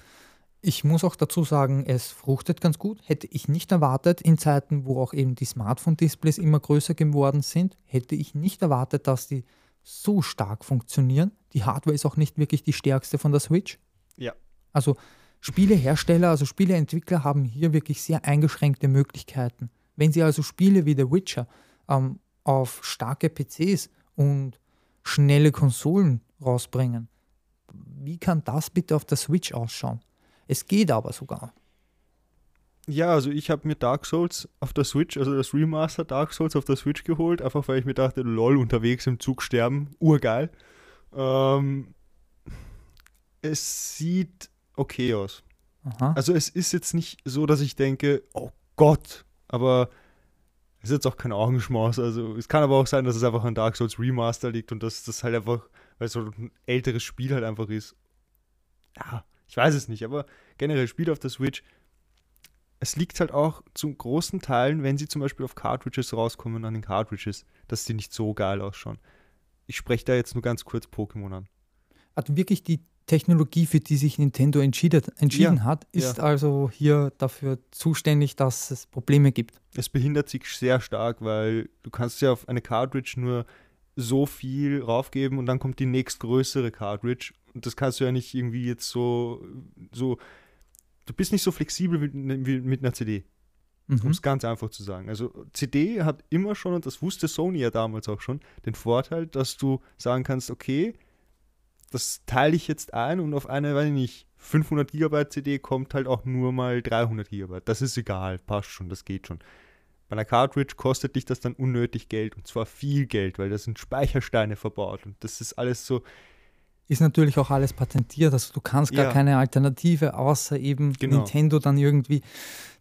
Ich muss auch dazu sagen, es fruchtet ganz gut. Hätte ich nicht erwartet, in Zeiten, wo auch eben die Smartphone-Displays immer größer geworden sind, hätte ich nicht erwartet, dass die so stark funktionieren. Die Hardware ist auch nicht wirklich die stärkste von der Switch. Ja. Also Spielehersteller, also Spieleentwickler haben hier wirklich sehr eingeschränkte Möglichkeiten. Wenn sie also Spiele wie The Witcher ähm, auf starke PCs und schnelle Konsolen rausbringen, wie kann das bitte auf der Switch ausschauen? Es geht aber sogar. Ja, also ich habe mir Dark Souls auf der Switch, also das Remaster Dark Souls auf der Switch geholt, einfach weil ich mir dachte, lol, unterwegs im Zug sterben, urgeil. Ähm, es sieht okay aus. Aha. Also es ist jetzt nicht so, dass ich denke, oh Gott, aber ist jetzt auch kein Augenschmaus. Also es kann aber auch sein, dass es einfach an Dark Souls Remaster liegt und dass das halt einfach, weil so ein älteres Spiel halt einfach ist. Ja, ich weiß es nicht, aber generell Spiel auf der Switch es liegt halt auch zu großen Teilen, wenn sie zum Beispiel auf Cartridges rauskommen, an den Cartridges, dass sie nicht so geil ausschauen. Ich spreche da jetzt nur ganz kurz Pokémon an. Hat wirklich die Technologie, für die sich Nintendo entschieden, entschieden ja, hat, ist ja. also hier dafür zuständig, dass es Probleme gibt. Es behindert sich sehr stark, weil du kannst ja auf eine Cartridge nur so viel raufgeben und dann kommt die nächstgrößere Cartridge und das kannst du ja nicht irgendwie jetzt so, so du bist nicht so flexibel wie, wie mit einer CD. Mhm. Um es ganz einfach zu sagen. Also CD hat immer schon, und das wusste Sony ja damals auch schon, den Vorteil, dass du sagen kannst, okay, das teile ich jetzt ein und auf eine, weiß ich nicht, 500 Gigabyte CD kommt halt auch nur mal 300 Gigabyte. Das ist egal, passt schon, das geht schon. Bei einer Cartridge kostet dich das dann unnötig Geld und zwar viel Geld, weil da sind Speichersteine verbaut und das ist alles so, ist natürlich auch alles patentiert. Also du kannst gar ja. keine Alternative, außer eben genau. Nintendo dann irgendwie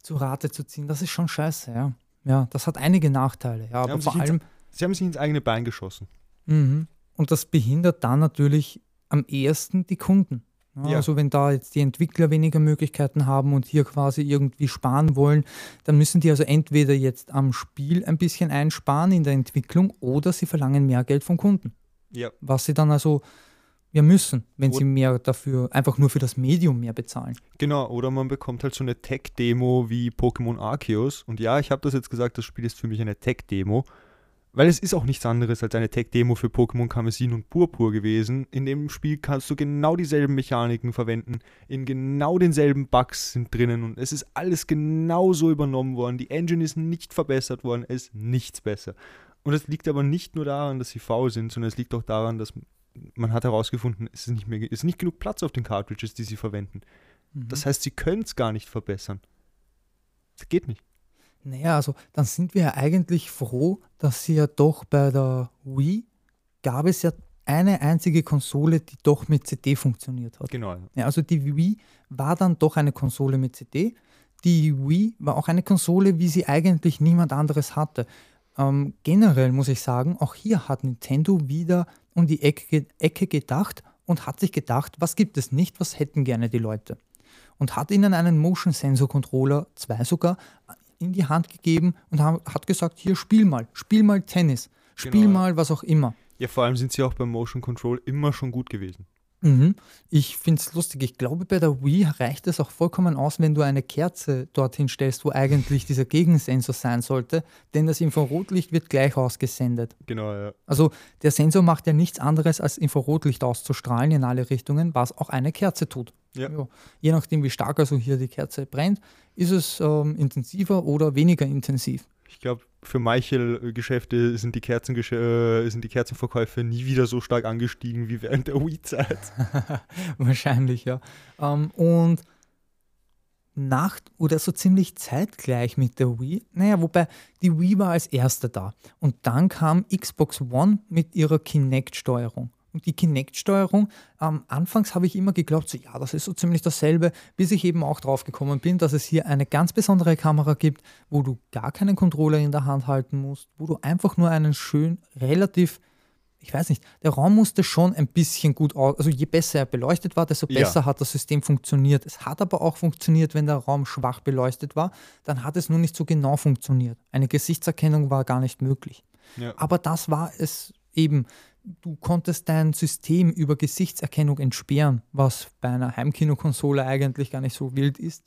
zu Rate zu ziehen. Das ist schon scheiße, ja. Ja, das hat einige Nachteile. Ja, aber vor allem. Ins, sie haben sich ins eigene Bein geschossen. Mhm. Und das behindert dann natürlich am ehesten die Kunden. Ja, ja. Also wenn da jetzt die Entwickler weniger Möglichkeiten haben und hier quasi irgendwie sparen wollen, dann müssen die also entweder jetzt am Spiel ein bisschen einsparen in der Entwicklung oder sie verlangen mehr Geld vom Kunden. Ja. Was sie dann also wir müssen, wenn oder sie mehr dafür, einfach nur für das Medium mehr bezahlen. Genau, oder man bekommt halt so eine Tech-Demo wie Pokémon Arceus. Und ja, ich habe das jetzt gesagt, das Spiel ist für mich eine Tech-Demo. Weil es ist auch nichts anderes als eine Tech-Demo für Pokémon Kamezin und Purpur gewesen. In dem Spiel kannst du genau dieselben Mechaniken verwenden. In genau denselben Bugs sind drinnen und es ist alles genauso übernommen worden. Die Engine ist nicht verbessert worden, es ist nichts besser. Und es liegt aber nicht nur daran, dass sie faul sind, sondern es liegt auch daran, dass man hat herausgefunden, es ist nicht, mehr, es ist nicht genug Platz auf den Cartridges, die sie verwenden. Mhm. Das heißt, sie können es gar nicht verbessern. Das geht nicht. Naja, also dann sind wir ja eigentlich froh, dass sie ja doch bei der Wii gab es ja eine einzige Konsole, die doch mit CD funktioniert hat. Genau. Ja, also die Wii war dann doch eine Konsole mit CD. Die Wii war auch eine Konsole, wie sie eigentlich niemand anderes hatte. Ähm, generell muss ich sagen, auch hier hat Nintendo wieder um die Ecke, Ecke gedacht und hat sich gedacht, was gibt es nicht, was hätten gerne die Leute. Und hat ihnen einen Motion Sensor Controller, zwei sogar, in die Hand gegeben und hat gesagt, hier spiel mal, spiel mal Tennis, spiel genau. mal was auch immer. Ja, vor allem sind sie auch beim Motion Control immer schon gut gewesen. Mhm. Ich finde es lustig. Ich glaube, bei der Wii reicht es auch vollkommen aus, wenn du eine Kerze dorthin stellst, wo eigentlich dieser Gegensensor sein sollte, denn das Infrarotlicht wird gleich ausgesendet. Genau, ja. Also der Sensor macht ja nichts anderes, als Infrarotlicht auszustrahlen in alle Richtungen, was auch eine Kerze tut. Ja. Ja. Je nachdem, wie stark also hier die Kerze brennt, ist es ähm, intensiver oder weniger intensiv. Ich glaube, für manche Geschäfte sind die, äh, sind die Kerzenverkäufe nie wieder so stark angestiegen wie während der Wii-Zeit. Wahrscheinlich, ja. Ähm, und nach oder so ziemlich zeitgleich mit der Wii, naja, wobei die Wii war als erster da. Und dann kam Xbox One mit ihrer Kinect-Steuerung. Und die Kinect-Steuerung, ähm, anfangs habe ich immer geglaubt, so, ja, das ist so ziemlich dasselbe, bis ich eben auch drauf gekommen bin, dass es hier eine ganz besondere Kamera gibt, wo du gar keinen Controller in der Hand halten musst, wo du einfach nur einen schön, relativ, ich weiß nicht, der Raum musste schon ein bisschen gut aus, also je besser er beleuchtet war, desto besser ja. hat das System funktioniert. Es hat aber auch funktioniert, wenn der Raum schwach beleuchtet war, dann hat es nur nicht so genau funktioniert. Eine Gesichtserkennung war gar nicht möglich. Ja. Aber das war es eben du konntest dein System über Gesichtserkennung entsperren, was bei einer Heimkinokonsole eigentlich gar nicht so wild ist.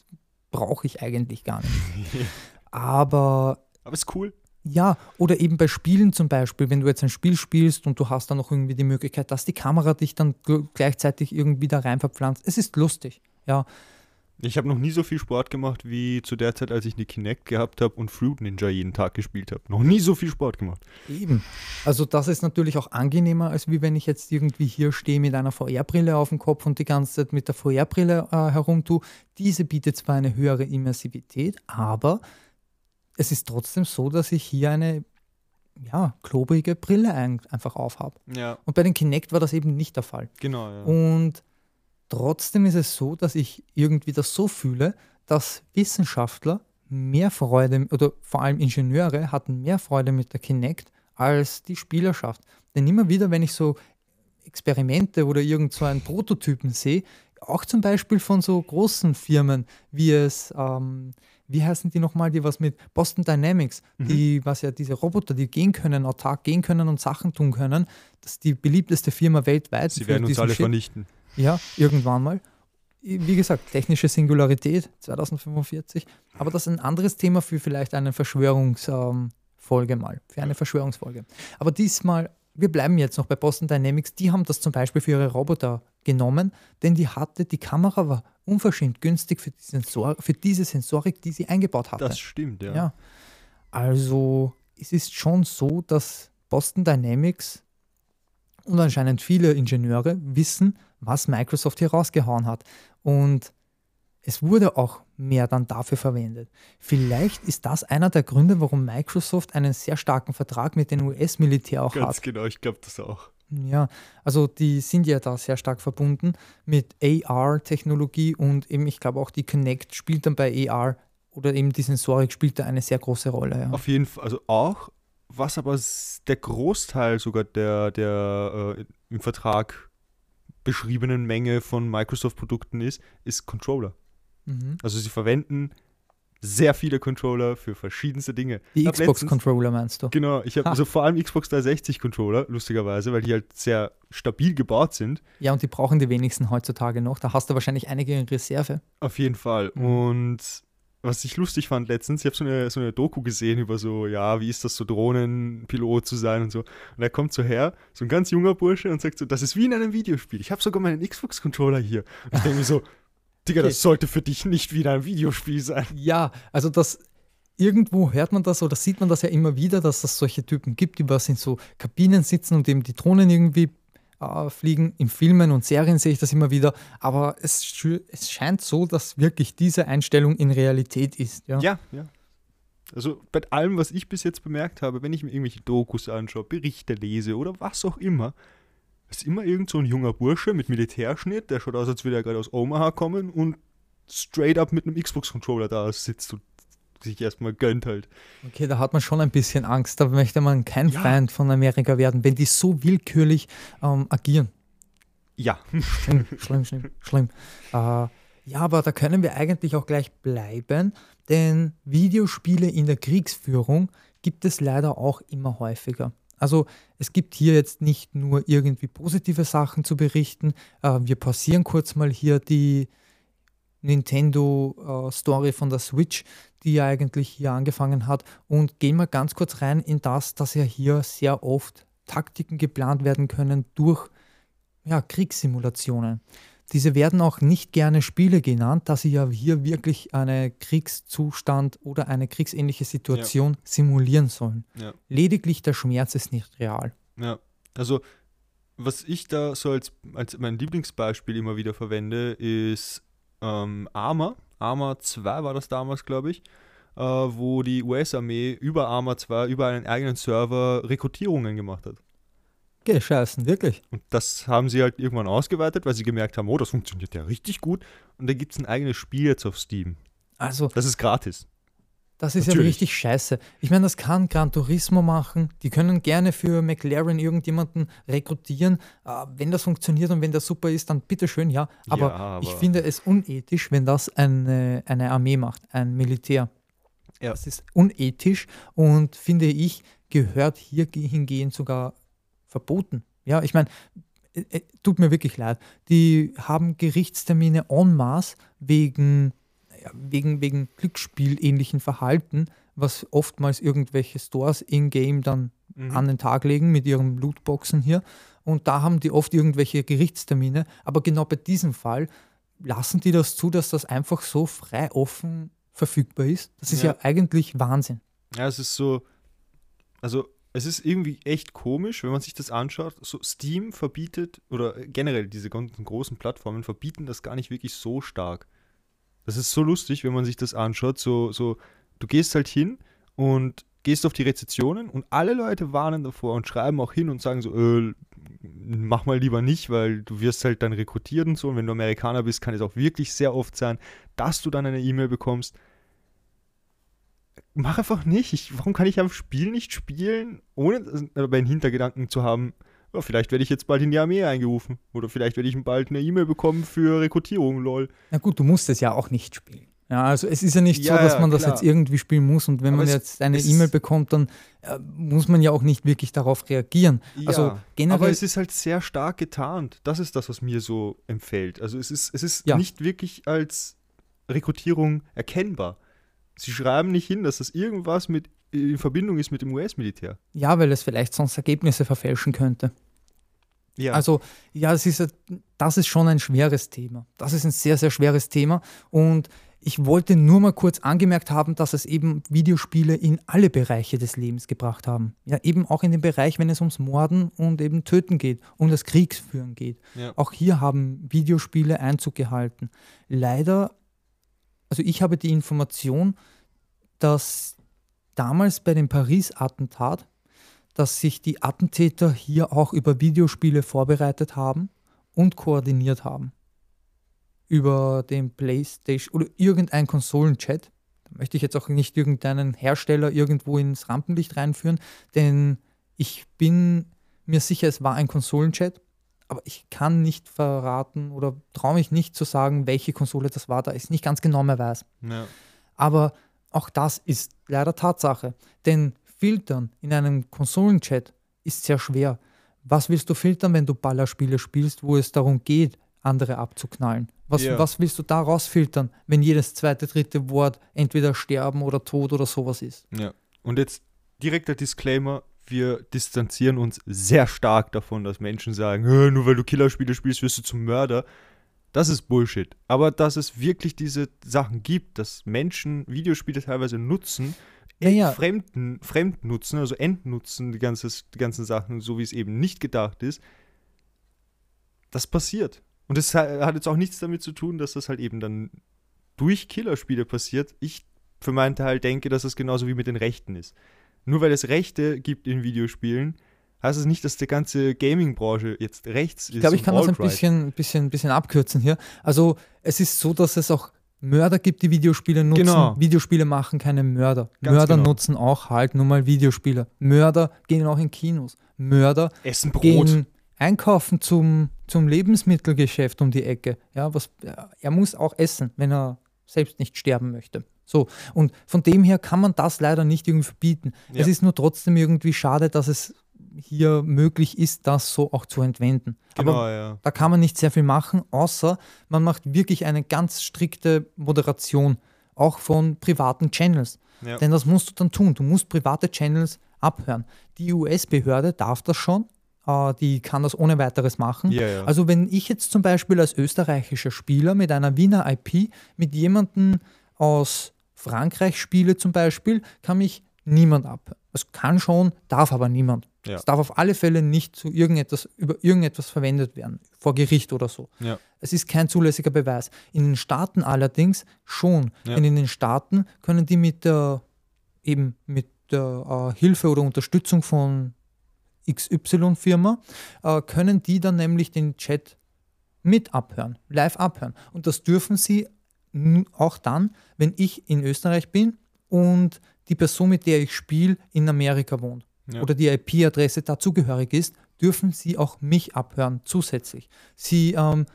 Brauche ich eigentlich gar nicht. Aber. Aber ist cool. Ja, oder eben bei Spielen zum Beispiel, wenn du jetzt ein Spiel spielst und du hast dann noch irgendwie die Möglichkeit, dass die Kamera dich dann gleichzeitig irgendwie da rein verpflanzt. Es ist lustig. Ja, ich habe noch nie so viel Sport gemacht wie zu der Zeit, als ich eine Kinect gehabt habe und Fruit Ninja jeden Tag gespielt habe. Noch nie so viel Sport gemacht. Eben. Also das ist natürlich auch angenehmer, als wie wenn ich jetzt irgendwie hier stehe mit einer VR-Brille auf dem Kopf und die ganze Zeit mit der VR-Brille äh, herumtue. Diese bietet zwar eine höhere Immersivität, aber es ist trotzdem so, dass ich hier eine ja, klobrige Brille ein, einfach aufhabe. Ja. Und bei den Kinect war das eben nicht der Fall. Genau, ja. Und Trotzdem ist es so, dass ich irgendwie das so fühle, dass Wissenschaftler mehr Freude oder vor allem Ingenieure hatten mehr Freude mit der Kinect als die Spielerschaft. Denn immer wieder, wenn ich so Experimente oder irgend so einen Prototypen sehe, auch zum Beispiel von so großen Firmen, wie es, ähm, wie heißen die nochmal, die was mit Boston Dynamics, mhm. die, was ja diese Roboter, die gehen können, autark gehen können und Sachen tun können, das ist die beliebteste Firma weltweit. Sie werden uns alle Shit. vernichten. Ja, irgendwann mal. Wie gesagt, technische Singularität 2045. Aber das ist ein anderes Thema für vielleicht eine Verschwörungsfolge mal, für eine Verschwörungsfolge. Aber diesmal, wir bleiben jetzt noch bei Boston Dynamics. Die haben das zum Beispiel für ihre Roboter genommen, denn die hatte, die Kamera war unverschämt günstig für die, Sensor, für diese Sensorik, die sie eingebaut hatte. Das stimmt, ja. ja. Also es ist schon so, dass Boston Dynamics und anscheinend viele Ingenieure wissen, was Microsoft hier rausgehauen hat. Und es wurde auch mehr dann dafür verwendet. Vielleicht ist das einer der Gründe, warum Microsoft einen sehr starken Vertrag mit dem US-Militär auch Ganz hat. Ganz genau, ich glaube das auch. Ja, also die sind ja da sehr stark verbunden mit AR-Technologie und eben, ich glaube auch die Connect spielt dann bei AR oder eben die Sensorik spielt da eine sehr große Rolle. Ja. Auf jeden Fall, also auch, was aber der Großteil sogar der, der äh, im Vertrag beschriebenen Menge von Microsoft-Produkten ist, ist Controller. Mhm. Also sie verwenden sehr viele Controller für verschiedenste Dinge. Die Xbox-Controller meinst du? Genau, ich habe also vor allem Xbox 360-Controller, lustigerweise, weil die halt sehr stabil gebaut sind. Ja, und die brauchen die wenigsten heutzutage noch. Da hast du wahrscheinlich einige in Reserve. Auf jeden Fall. Mhm. Und was ich lustig fand letztens, ich habe so eine, so eine Doku gesehen über so, ja, wie ist das so Drohnenpilot zu sein und so. Und er kommt so her, so ein ganz junger Bursche und sagt so, das ist wie in einem Videospiel. Ich habe sogar meinen Xbox-Controller hier. Und ich denke mir so, Digga, okay. das sollte für dich nicht wie in einem Videospiel sein. Ja, also das, irgendwo hört man das oder sieht man das ja immer wieder, dass es solche Typen gibt, die was in so Kabinen sitzen und eben die Drohnen irgendwie äh, fliegen. In Filmen und Serien sehe ich das immer wieder, aber es, es scheint so, dass wirklich diese Einstellung in Realität ist. Ja, ja. ja. Also bei allem, was ich bis jetzt bemerkt habe, wenn ich mir irgendwelche Dokus anschaue, Berichte lese oder was auch immer, ist immer irgend so ein junger Bursche mit Militärschnitt, der schaut aus, als würde er gerade aus Omaha kommen und straight up mit einem Xbox-Controller da sitzt und sich erstmal gönnt halt. Okay, da hat man schon ein bisschen Angst. Da möchte man kein ja. Feind von Amerika werden, wenn die so willkürlich ähm, agieren. Ja. Schlimm, schlimm, schlimm. schlimm. Äh, ja, aber da können wir eigentlich auch gleich bleiben, denn Videospiele in der Kriegsführung gibt es leider auch immer häufiger. Also es gibt hier jetzt nicht nur irgendwie positive Sachen zu berichten. Äh, wir pausieren kurz mal hier die Nintendo-Story äh, von der Switch, die ja eigentlich hier angefangen hat, und gehen mal ganz kurz rein in das, dass ja hier sehr oft Taktiken geplant werden können durch ja, Kriegssimulationen. Diese werden auch nicht gerne Spiele genannt, da sie ja hier wirklich einen Kriegszustand oder eine kriegsähnliche Situation ja. simulieren sollen. Ja. Lediglich der Schmerz ist nicht real. Ja, also was ich da so als, als mein Lieblingsbeispiel immer wieder verwende, ist ähm, Arma. Arma 2 war das damals, glaube ich, äh, wo die US-Armee über Arma 2, über einen eigenen Server Rekrutierungen gemacht hat. Gescheißen, wirklich. Und das haben sie halt irgendwann ausgeweitet, weil sie gemerkt haben, oh, das funktioniert ja richtig gut. Und da gibt es ein eigenes Spiel jetzt auf Steam. Also. Das ist gratis. Das ist Natürlich. ja richtig scheiße. Ich meine, das kann Gran Turismo machen. Die können gerne für McLaren irgendjemanden rekrutieren. Äh, wenn das funktioniert und wenn das super ist, dann bitteschön, ja. Aber, ja, aber ich finde es unethisch, wenn das eine, eine Armee macht, ein Militär. Ja. Das ist unethisch und finde ich, gehört hier hingehend sogar verboten. Ja, ich meine, äh, äh, tut mir wirklich leid. Die haben Gerichtstermine en masse wegen, wegen, wegen Glücksspielähnlichen Verhalten, was oftmals irgendwelche Stores in-game dann mhm. an den Tag legen mit ihren Lootboxen hier. Und da haben die oft irgendwelche Gerichtstermine. Aber genau bei diesem Fall lassen die das zu, dass das einfach so frei offen verfügbar ist. Das ist ja, ja eigentlich Wahnsinn. Ja, es ist so, also es ist irgendwie echt komisch, wenn man sich das anschaut. So Steam verbietet, oder generell diese ganzen großen Plattformen verbieten das gar nicht wirklich so stark. Das ist so lustig, wenn man sich das anschaut. So, so, du gehst halt hin und gehst auf die Rezessionen und alle Leute warnen davor und schreiben auch hin und sagen so, äh, mach mal lieber nicht, weil du wirst halt dann rekrutiert und so. Und wenn du Amerikaner bist, kann es auch wirklich sehr oft sein, dass du dann eine E-Mail bekommst mach einfach nicht. Ich, warum kann ich am Spiel nicht spielen, ohne dabei einen Hintergedanken zu haben, ja, vielleicht werde ich jetzt bald in die Armee eingerufen. Oder vielleicht werde ich bald eine E-Mail bekommen für Rekrutierung, lol. Na gut, du musst es ja auch nicht spielen. Ja, also es ist ja nicht ja, so, dass man das jetzt irgendwie spielen muss und wenn Aber man jetzt eine E-Mail bekommt, dann äh, muss man ja auch nicht wirklich darauf reagieren. Ja, also generell aber es ist halt sehr stark getarnt. Das ist das, was mir so empfällt. Also es ist, es ist nicht wirklich als Rekrutierung erkennbar. Sie schreiben nicht hin, dass das irgendwas mit in Verbindung ist mit dem US-Militär. Ja, weil es vielleicht sonst Ergebnisse verfälschen könnte. Ja. Also, ja, es ist, das ist schon ein schweres Thema. Das ist ein sehr, sehr schweres Thema. Und ich wollte nur mal kurz angemerkt haben, dass es eben Videospiele in alle Bereiche des Lebens gebracht haben. Ja, eben auch in den Bereich, wenn es ums Morden und eben Töten geht, um das Kriegsführen geht. Ja. Auch hier haben Videospiele Einzug gehalten. Leider, also ich habe die Information, dass damals bei dem Paris-Attentat, dass sich die Attentäter hier auch über Videospiele vorbereitet haben und koordiniert haben. Über den PlayStation oder irgendein Konsolenchat. Da möchte ich jetzt auch nicht irgendeinen Hersteller irgendwo ins Rampenlicht reinführen, denn ich bin mir sicher, es war ein Konsolenchat, aber ich kann nicht verraten oder traue mich nicht zu sagen, welche Konsole das war, da ich es nicht ganz genau mehr weiß. Ja. Aber auch das ist leider Tatsache. Denn filtern in einem Konsolenchat ist sehr schwer. Was willst du filtern, wenn du Ballerspiele spielst, wo es darum geht, andere abzuknallen? Was, yeah. was willst du da rausfiltern, wenn jedes zweite, dritte Wort entweder sterben oder tot oder sowas ist? Ja. Und jetzt direkter Disclaimer: Wir distanzieren uns sehr stark davon, dass Menschen sagen, nur weil du Killerspiele spielst, wirst du zum Mörder. Das ist Bullshit. Aber dass es wirklich diese Sachen gibt, dass Menschen Videospiele teilweise nutzen, ja, ja. Fremden, Fremd nutzen, also entnutzen die, ganzes, die ganzen Sachen, so wie es eben nicht gedacht ist, das passiert. Und das hat jetzt auch nichts damit zu tun, dass das halt eben dann durch Killerspiele passiert. Ich für meinen Teil denke, dass es genauso wie mit den Rechten ist. Nur weil es Rechte gibt in Videospielen, heißt es nicht, dass die ganze Gaming-Branche jetzt rechts ist. Ich glaube, ich kann das ein bisschen, bisschen, bisschen abkürzen hier. Also es ist so, dass es auch Mörder gibt, die Videospiele nutzen. Genau. Videospiele machen keine Mörder. Ganz Mörder genau. nutzen auch halt nur mal Videospiele. Mörder gehen auch in Kinos. Mörder Essen Brot. gehen einkaufen zum, zum Lebensmittelgeschäft um die Ecke. Ja, was, er muss auch essen, wenn er selbst nicht sterben möchte. So, und von dem her kann man das leider nicht irgendwie verbieten. Ja. Es ist nur trotzdem irgendwie schade, dass es hier möglich ist, das so auch zu entwenden. Genau, Aber ja. da kann man nicht sehr viel machen, außer man macht wirklich eine ganz strikte Moderation, auch von privaten Channels. Ja. Denn das musst du dann tun. Du musst private Channels abhören. Die US-Behörde darf das schon, äh, die kann das ohne weiteres machen. Ja, ja. Also wenn ich jetzt zum Beispiel als österreichischer Spieler mit einer Wiener IP mit jemandem aus Frankreich spiele zum Beispiel, kann mich niemand abhören. Es kann schon, darf aber niemand. Ja. Es darf auf alle Fälle nicht zu irgendetwas, über irgendetwas verwendet werden, vor Gericht oder so. Ja. Es ist kein zulässiger Beweis. In den Staaten allerdings schon. Ja. Denn in den Staaten können die mit der, eben mit der äh, Hilfe oder Unterstützung von XY-Firma, äh, können die dann nämlich den Chat mit abhören, live abhören. Und das dürfen sie auch dann, wenn ich in Österreich bin und die Person, mit der ich spiele, in Amerika wohnt ja. oder die IP-Adresse dazugehörig ist, dürfen sie auch mich abhören zusätzlich. Sie ähm,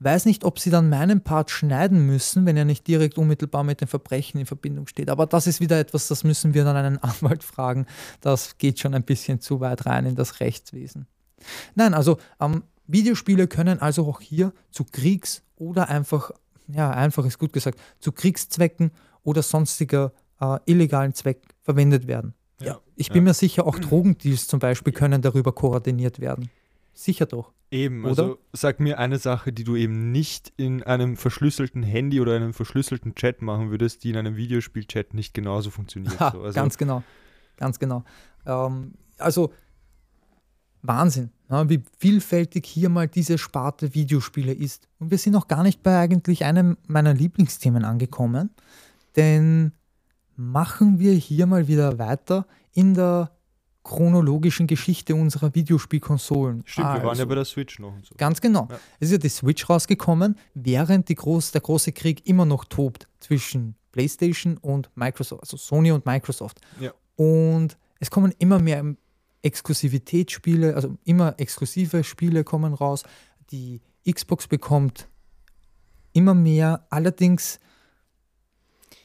weiß nicht, ob sie dann meinen Part schneiden müssen, wenn er nicht direkt unmittelbar mit dem Verbrechen in Verbindung steht. Aber das ist wieder etwas, das müssen wir dann einen Anwalt fragen. Das geht schon ein bisschen zu weit rein in das Rechtswesen. Nein, also ähm, Videospiele können also auch hier zu Kriegs- oder einfach, ja, einfach ist gut gesagt, zu Kriegszwecken oder sonstiger äh, illegalen Zweck verwendet werden. Ja, ich bin ja. mir sicher, auch Drogendeals zum Beispiel können darüber koordiniert werden. Sicher doch. Eben, oder? also sag mir eine Sache, die du eben nicht in einem verschlüsselten Handy oder einem verschlüsselten Chat machen würdest, die in einem Videospiel-Chat nicht genauso funktioniert. Ha, so. also, ganz genau, ganz genau. Ähm, also Wahnsinn, ja, ne, wie vielfältig hier mal diese Sparte Videospiele ist. Und wir sind noch gar nicht bei eigentlich einem meiner Lieblingsthemen angekommen, denn machen wir hier mal wieder weiter in der chronologischen Geschichte unserer Videospielkonsolen. Stimmt, also, wir waren ja also bei der Switch noch. Und so. Ganz genau. Ja. Es ist ja die Switch rausgekommen, während groß, der große Krieg immer noch tobt zwischen PlayStation und Microsoft, also Sony und Microsoft. Ja. Und es kommen immer mehr Exklusivitätsspiele, also immer exklusive Spiele kommen raus. Die Xbox bekommt immer mehr, allerdings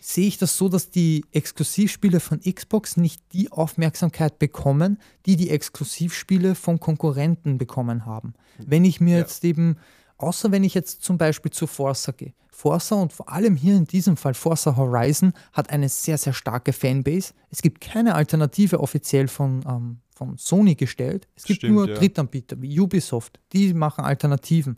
sehe ich das so, dass die Exklusivspiele von Xbox nicht die Aufmerksamkeit bekommen, die die Exklusivspiele von Konkurrenten bekommen haben. Wenn ich mir ja. jetzt eben, außer wenn ich jetzt zum Beispiel zu Forza gehe, Forza und vor allem hier in diesem Fall Forza Horizon hat eine sehr, sehr starke Fanbase. Es gibt keine Alternative offiziell von, ähm, von Sony gestellt. Es gibt Stimmt, nur ja. Drittanbieter wie Ubisoft, die machen Alternativen.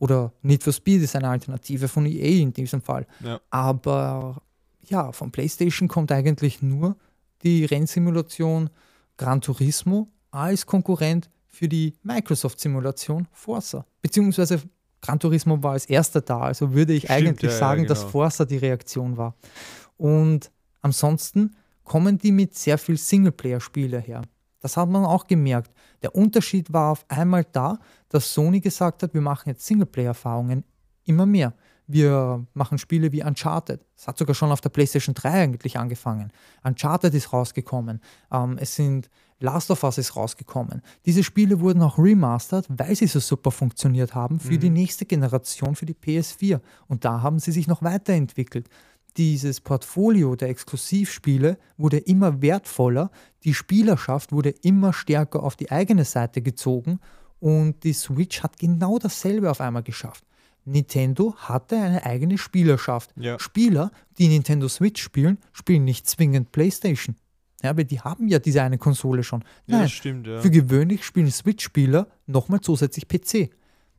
Oder Need for Speed ist eine Alternative von EA in diesem Fall. Ja. Aber ja, von PlayStation kommt eigentlich nur die Rennsimulation Gran Turismo als Konkurrent für die Microsoft-Simulation Forza. Beziehungsweise Gran Turismo war als erster da, also würde ich Stimmt, eigentlich ja, sagen, ja, genau. dass Forza die Reaktion war. Und ansonsten kommen die mit sehr viel Singleplayer-Spiele her. Das hat man auch gemerkt. Der Unterschied war auf einmal da, dass Sony gesagt hat, wir machen jetzt Singleplayer-Erfahrungen immer mehr. Wir machen Spiele wie Uncharted. Es hat sogar schon auf der PlayStation 3 eigentlich angefangen. Uncharted ist rausgekommen. Ähm, es sind Last of Us ist rausgekommen. Diese Spiele wurden auch remastered, weil sie so super funktioniert haben für mhm. die nächste Generation, für die PS4. Und da haben sie sich noch weiterentwickelt. Dieses Portfolio der Exklusivspiele wurde immer wertvoller, die Spielerschaft wurde immer stärker auf die eigene Seite gezogen und die Switch hat genau dasselbe auf einmal geschafft. Nintendo hatte eine eigene Spielerschaft. Ja. Spieler, die Nintendo Switch spielen, spielen nicht zwingend PlayStation. Ja, aber die haben ja diese eine Konsole schon. Nein, ja, stimmt, ja. Für gewöhnlich spielen Switch-Spieler nochmal zusätzlich PC.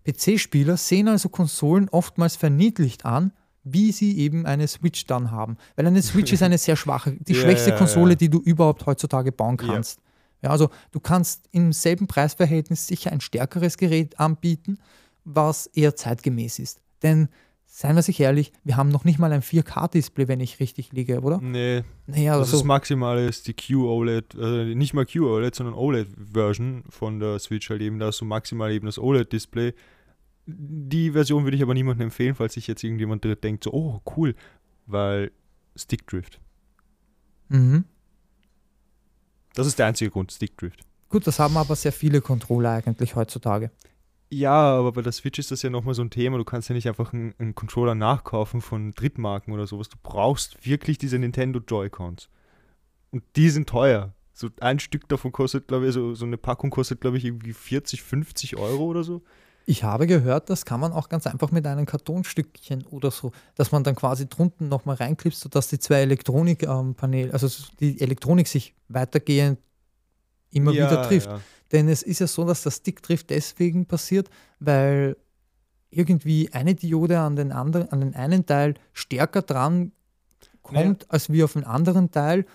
PC-Spieler sehen also Konsolen oftmals verniedlicht an, wie sie eben eine Switch dann haben. Weil eine Switch ist eine sehr schwache, die ja, schwächste Konsole, die du überhaupt heutzutage bauen kannst. Ja. also du kannst im selben Preisverhältnis sicher ein stärkeres Gerät anbieten, was eher zeitgemäß ist. Denn seien wir sich ehrlich, wir haben noch nicht mal ein 4K-Display, wenn ich richtig liege, oder? Nee. Naja, das also, ist maximal ist die QOLED, äh, nicht mal QOLED, sondern OLED-Version von der Switch halt eben. Da ist so maximal eben das OLED-Display. Die Version würde ich aber niemandem empfehlen, falls sich jetzt irgendjemand denkt, so, oh, cool, weil Stickdrift. mhm. Das ist der einzige Grund, Stickdrift. Gut, das haben aber sehr viele Controller eigentlich heutzutage. Ja, aber bei der Switch ist das ja nochmal so ein Thema. Du kannst ja nicht einfach einen, einen Controller nachkaufen von Drittmarken oder sowas. Du brauchst wirklich diese Nintendo Joy-Cons. Und die sind teuer. So ein Stück davon kostet, glaube ich, so, so eine Packung kostet, glaube ich, irgendwie 40, 50 Euro oder so. Ich habe gehört, das kann man auch ganz einfach mit einem Kartonstückchen oder so, dass man dann quasi drunten nochmal reinklipst, sodass die zwei Elektronikpaneele, also die Elektronik sich weitergehend immer Ja, wieder trifft. Ja. Denn es ist ja so, dass der Stickdrift deswegen passiert, weil irgendwie eine Diode an den, anderen, an den einen Teil stärker dran kommt als wie auf den anderen Teil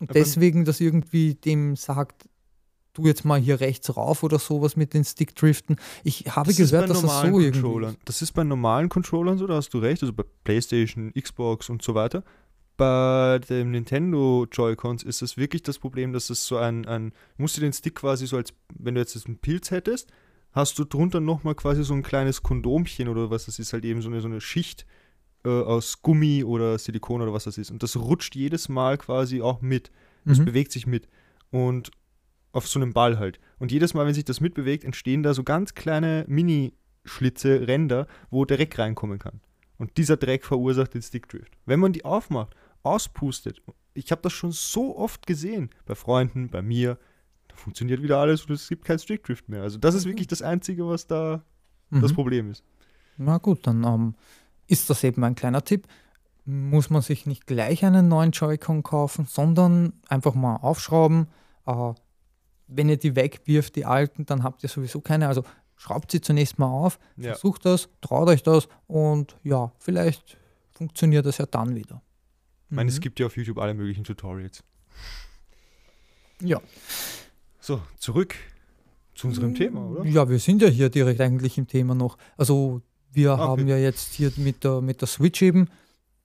und Aber- deswegen das irgendwie dem sagt, du jetzt mal hier rechts rauf oder sowas mit den Stickdriften. Ich habe Das gehört, dass das so irgendwie Controllern. Das ist bei normalen Controllern so, da hast du recht, also bei PlayStation, Xbox und so weiter. Bei dem Nintendo Joy-Cons ist es wirklich das Problem, dass es so ein, ein, du musst dir den Stick quasi so als, wenn du jetzt einen Pilz hättest, hast du drunter nochmal quasi so ein kleines Kondomchen oder was das ist, halt eben so eine, so eine Schicht äh, aus Gummi oder Silikon oder was das ist. Und das rutscht jedes Mal quasi auch mit. Das Mhm. bewegt sich mit. Und auf so einem Ball halt. Und jedes Mal, wenn sich das mitbewegt, entstehen da so ganz kleine Mini-Schlitze, Ränder, wo Dreck reinkommen kann. Und dieser Dreck verursacht den Stickdrift. Wenn man die aufmacht, auspustet, ich habe das schon so oft gesehen, bei Freunden, bei mir, da funktioniert wieder alles und es gibt keinen Stickdrift mehr. Also das ist wirklich das Einzige, was da das Mhm. Problem ist. Na gut, dann ähm, ist das eben ein kleiner Tipp. Muss man sich nicht gleich einen neuen Joy-Con kaufen, sondern einfach mal aufschrauben. Äh, wenn ihr die wegwirft, die alten, dann habt ihr sowieso keine. Also schraubt sie zunächst mal auf, Ja. versucht das, traut euch das und ja, vielleicht funktioniert das ja dann wieder. Ich meine, es Mhm. gibt ja auf YouTube alle möglichen Tutorials. ja. So, zurück zu unserem Thema, oder? Ja, wir sind ja hier direkt eigentlich im Thema noch. Also wir Ah, okay. haben ja jetzt hier mit der, mit der Switch eben,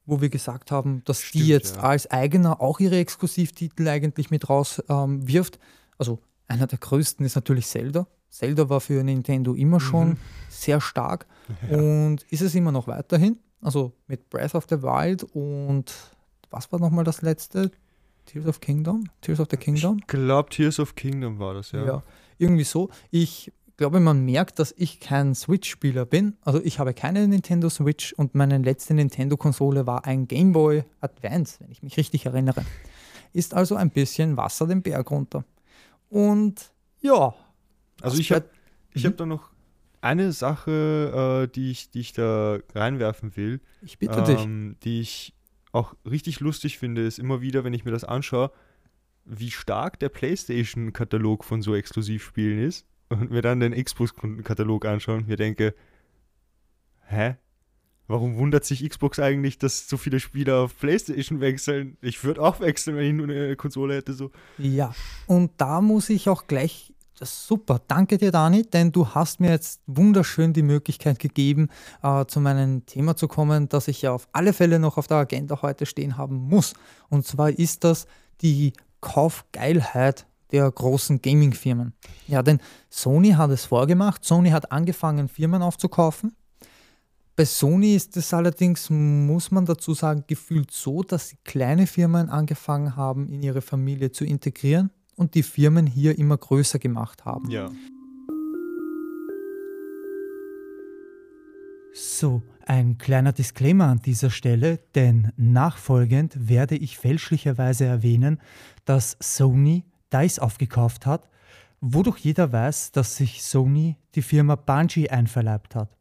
wo wir gesagt haben, dass Stimmt, die jetzt ja. als eigener auch ihre Exklusivtitel eigentlich mit raus ähm, wirft. Also einer der größten ist natürlich Zelda. Zelda war für Nintendo immer schon Mhm. sehr stark und ist es immer noch weiterhin. Also mit Breath of the Wild und was war nochmal das letzte? Tears of Kingdom? Tears of the Kingdom? Ich glaube, Tears of Kingdom war das, ja. Ja. irgendwie so. Ich glaube, man merkt, dass ich kein Switch-Spieler bin. Also ich habe keine Nintendo Switch und meine letzte Nintendo-Konsole war ein Game Boy Advance, wenn ich mich richtig erinnere. Ist also ein bisschen Wasser den Berg runter. Und ja. Also ich habe ich Mhm. hab da noch eine Sache, äh, die, ich, die ich da reinwerfen will, Ich bitte dich. ähm, die ich auch richtig lustig finde, ist immer wieder, wenn ich mir das anschaue, wie stark der PlayStation-Katalog von so Exklusivspielen ist und mir dann den Xbox-Katalog anschaue und mir denke, hä? Warum wundert sich Xbox eigentlich, dass so viele Spieler auf PlayStation wechseln? Ich würde auch wechseln, wenn ich nur eine Konsole hätte. So. Ja, und da muss ich auch gleich, super, danke dir Dani, denn du hast mir jetzt wunderschön die Möglichkeit gegeben, äh, zu meinem Thema zu kommen, das ich ja auf alle Fälle noch auf der Agenda heute stehen haben muss. Und zwar ist das die Kaufgeilheit der großen Gaming-Firmen. Ja, denn Sony hat es vorgemacht, Sony hat angefangen, Firmen aufzukaufen. Bei Sony ist es allerdings, muss man dazu sagen, gefühlt so, dass sie kleine Firmen angefangen haben, in ihre Familie zu integrieren und die Firmen hier immer größer gemacht haben. Ja. So, ein kleiner Disclaimer an dieser Stelle, denn nachfolgend werde ich fälschlicherweise erwähnen, dass Sony DICE aufgekauft hat, wodurch jeder weiß, dass sich Sony die Firma Bungie einverleibt hat.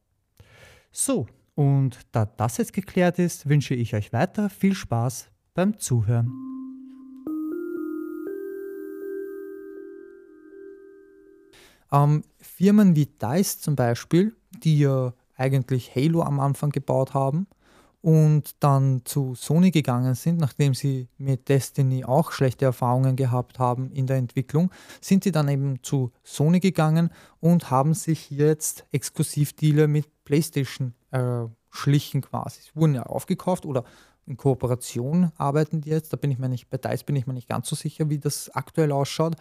So, und da das jetzt geklärt ist, wünsche ich euch weiter viel Spaß beim Zuhören. Ähm, Firmen wie DICE zum Beispiel, die ja eigentlich Halo am Anfang gebaut haben und dann zu Sony gegangen sind, nachdem sie mit Destiny auch schlechte Erfahrungen gehabt haben in der Entwicklung, sind sie dann eben zu Sony gegangen und haben sich jetzt Exklusivdeale mit PlayStation erschlichen quasi. Sie wurden ja aufgekauft oder in Kooperation arbeiten die jetzt. Da bin ich mir nicht, bei DICE bin ich mir nicht ganz so sicher, wie das aktuell ausschaut.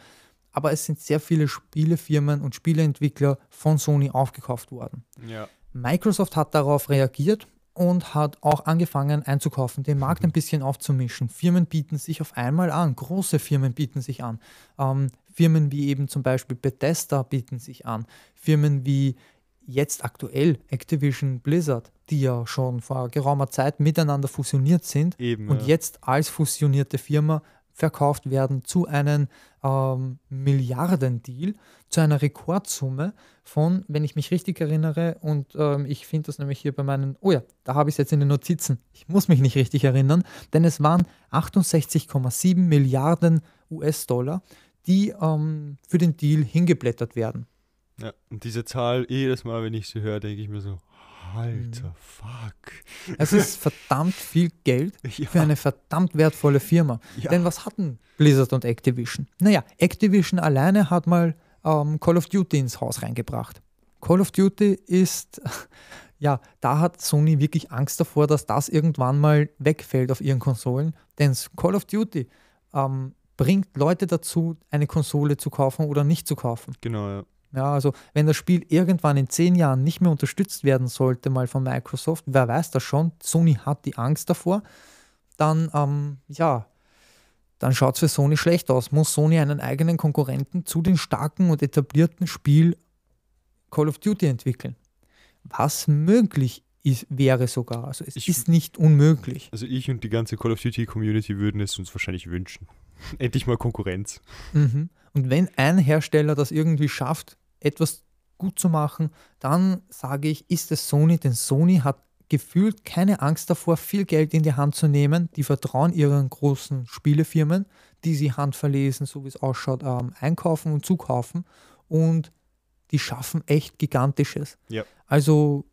Aber es sind sehr viele Spielefirmen und Spieleentwickler von Sony aufgekauft worden. Ja. Microsoft hat darauf reagiert und hat auch angefangen einzukaufen, den Markt ein bisschen aufzumischen. Firmen bieten sich auf einmal an, große Firmen bieten sich an. Ähm, Firmen wie eben zum Beispiel Bethesda bieten sich an. Firmen wie jetzt aktuell Activision Blizzard, die ja schon vor geraumer Zeit miteinander fusioniert sind Eben, und ja. jetzt als fusionierte Firma verkauft werden zu einem ähm, Milliardendeal, zu einer Rekordsumme von, wenn ich mich richtig erinnere, und ähm, ich finde das nämlich hier bei meinen, oh ja, da habe ich es jetzt in den Notizen, ich muss mich nicht richtig erinnern, denn es waren 68,7 Milliarden US-Dollar, die ähm, für den Deal hingeblättert werden. ja. Und diese Zahl, jedes Mal, wenn ich sie höre, denke ich mir so. Alter Fuck. Es ist verdammt viel Geld Ja. für eine verdammt wertvolle Firma. Ja. Denn was hatten Blizzard und Activision? Naja, Activision alleine hat mal ähm, Call of Duty ins Haus reingebracht. Call of Duty ist, ja, da hat Sony wirklich Angst davor, dass das irgendwann mal wegfällt auf ihren Konsolen. Denn Call of Duty ähm, bringt Leute dazu, eine Konsole zu kaufen oder nicht zu kaufen. Genau, ja. Ja, also wenn das Spiel irgendwann in zehn Jahren nicht mehr unterstützt werden sollte, mal von Microsoft, wer weiß das schon, Sony hat die Angst davor, dann, ähm, ja, dann schaut es für Sony schlecht aus. Muss Sony einen eigenen Konkurrenten zu den starken und etablierten Spiel Call of Duty entwickeln? Was möglich ist, wäre sogar. Also es Ich- ist nicht unmöglich. Also ich und die ganze Call of Duty Community würden es uns wahrscheinlich wünschen. Endlich mal Konkurrenz. Mhm. Und wenn ein Hersteller das irgendwie schafft, etwas gut zu machen, dann sage ich, ist es Sony, denn Sony hat gefühlt keine Angst davor, viel Geld in die Hand zu nehmen. Die vertrauen ihren großen Spielefirmen, die sie handverlesen, so wie es ausschaut, ähm, einkaufen und zukaufen. Und die schaffen echt Gigantisches. Ja. Also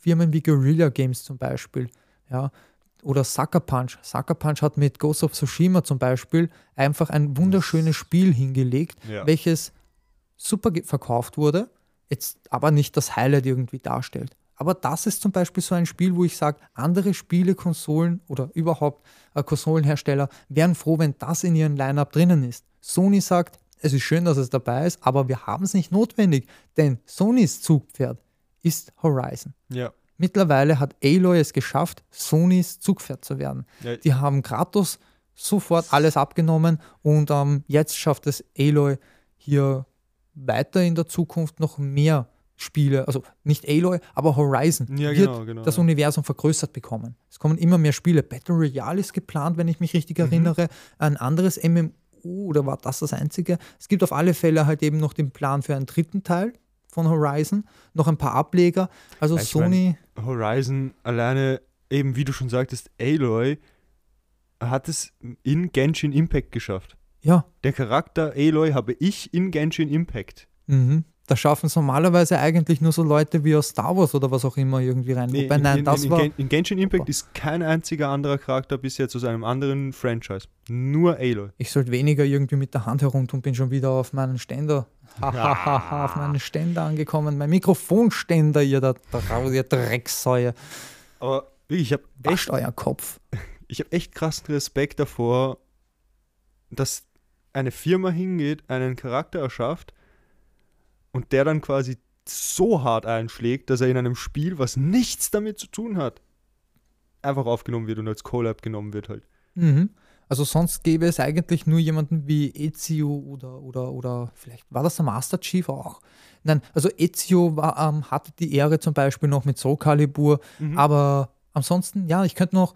Firmen wie Guerrilla Games zum Beispiel, ja, oder Sucker Punch. Sucker Punch hat mit Ghost of Tsushima zum Beispiel einfach ein wunderschönes Spiel hingelegt, Ja. welches super verkauft wurde, jetzt aber nicht das Highlight irgendwie darstellt. Aber das ist zum Beispiel so ein Spiel, wo ich sage, andere Spiele, Konsolen oder überhaupt äh, Konsolenhersteller wären froh, wenn das in ihren Lineup drinnen ist. Sony sagt, es ist schön, dass es dabei ist, aber wir haben es nicht notwendig, denn Sonys Zugpferd ist Horizon. Ja. Mittlerweile hat Aloy es geschafft, Sonys Zugpferd zu werden. ja Die haben Kratos sofort alles abgenommen und ähm, jetzt schafft es Aloy hier weiter in der Zukunft noch mehr Spiele, also nicht Aloy, aber Horizon Ja, wird genau, genau, das ja. Universum vergrößert bekommen. Es kommen immer mehr Spiele. Battle Royale ist geplant, wenn ich mich richtig Mhm. erinnere. Ein anderes MMO oder war das das einzige? Es gibt auf alle Fälle halt eben noch den Plan für einen dritten Teil von Horizon, noch ein paar Ableger. Also Ich Sony, Horizon alleine, eben wie du schon sagtest, Aloy hat es in Genshin Impact geschafft. ja, Der Charakter Aloy habe ich in Genshin Impact. Mhm. Da schaffen es normalerweise eigentlich nur so Leute wie aus Star Wars oder was auch immer irgendwie rein. Nee, Wobei, in, nein, in, das in, war. In Genshin Impact Boah. ist kein einziger anderer Charakter bis jetzt aus einem anderen Franchise. Nur Aloy. Ich sollte weniger irgendwie mit der Hand herumtun, bin schon wieder auf meinen Ständer. Hahaha, auf meinen Ständer angekommen. Mein Mikrofonständer, ihr da draußen, ihr Drecksäue. Aber wirklich, ich habe echt, euren Kopf. ich hab echt krassen Respekt davor, dass eine Firma hingeht, einen Charakter erschafft und der dann quasi so hart einschlägt, dass er in einem Spiel, was nichts damit zu tun hat, einfach aufgenommen wird und als Collab genommen wird halt. Mhm. Also sonst gäbe es eigentlich nur jemanden wie Ezio oder, oder, oder vielleicht war das der Master Chief auch. Nein, also Ezio war, ähm, hatte die Ehre zum Beispiel noch mit Soul Calibur, Mhm. aber ansonsten, ja, ich könnte noch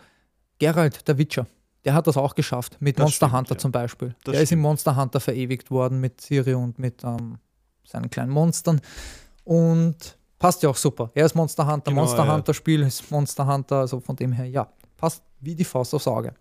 Geralt, der Witcher, der hat das auch geschafft, mit Das Monster stimmt, Hunter ja. zum Beispiel. Das der ist im stimmt. Monster Hunter verewigt worden mit Siri und mit ähm, seinen kleinen Monstern und passt ja auch super. Er ist Monster Hunter, Genau, Monster ja. Hunter Spiel ist Monster Hunter, also von dem her, ja, passt wie die Faust aufs Auge.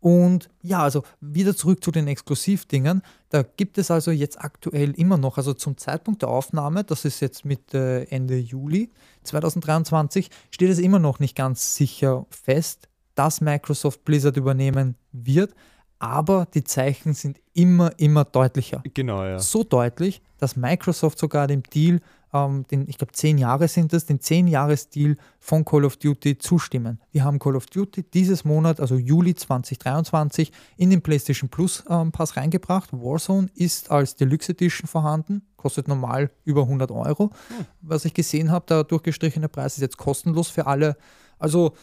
Und ja, also wieder zurück zu den Exklusivdingern. Da gibt es also jetzt aktuell immer noch, also zum Zeitpunkt der Aufnahme, das ist jetzt Mitte Ende Juli 2023, steht es immer noch nicht ganz sicher fest, dass Microsoft Blizzard übernehmen wird. Aber die Zeichen sind immer, immer deutlicher. Genau, ja. So deutlich, dass Microsoft sogar dem Deal ähm, den, ich glaube, zehn Jahre sind es, den zehn Jahres Deal von Call of Duty zustimmen. Wir haben Call of Duty dieses Monat, also Juli 2023, in den PlayStation Plus ähm, Pass reingebracht. Warzone ist als Deluxe Edition vorhanden, kostet normal über 100 Euro. Hm. Was ich gesehen habe, der durchgestrichene Preis ist jetzt kostenlos für alle. Also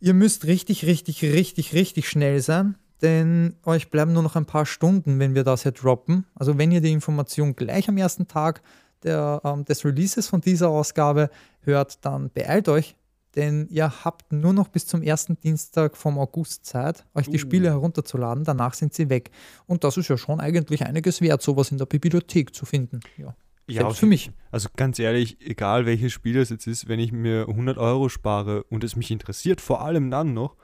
ihr müsst richtig, richtig, richtig, richtig schnell sein denn euch bleiben nur noch ein paar Stunden, wenn wir das hier droppen. Also wenn ihr die Information gleich am ersten Tag der, ähm, des Releases von dieser Ausgabe hört, dann beeilt euch, denn ihr habt nur noch bis zum ersten Dienstag vom August Zeit, euch die uh. Spiele herunterzuladen. Danach sind sie weg. Und das ist ja schon eigentlich einiges wert, sowas in der Bibliothek zu finden. Ja. Ja, für mich. Also ganz ehrlich, egal welches Spiel es jetzt ist, wenn ich mir 100 Euro spare und es mich interessiert, vor allem dann noch,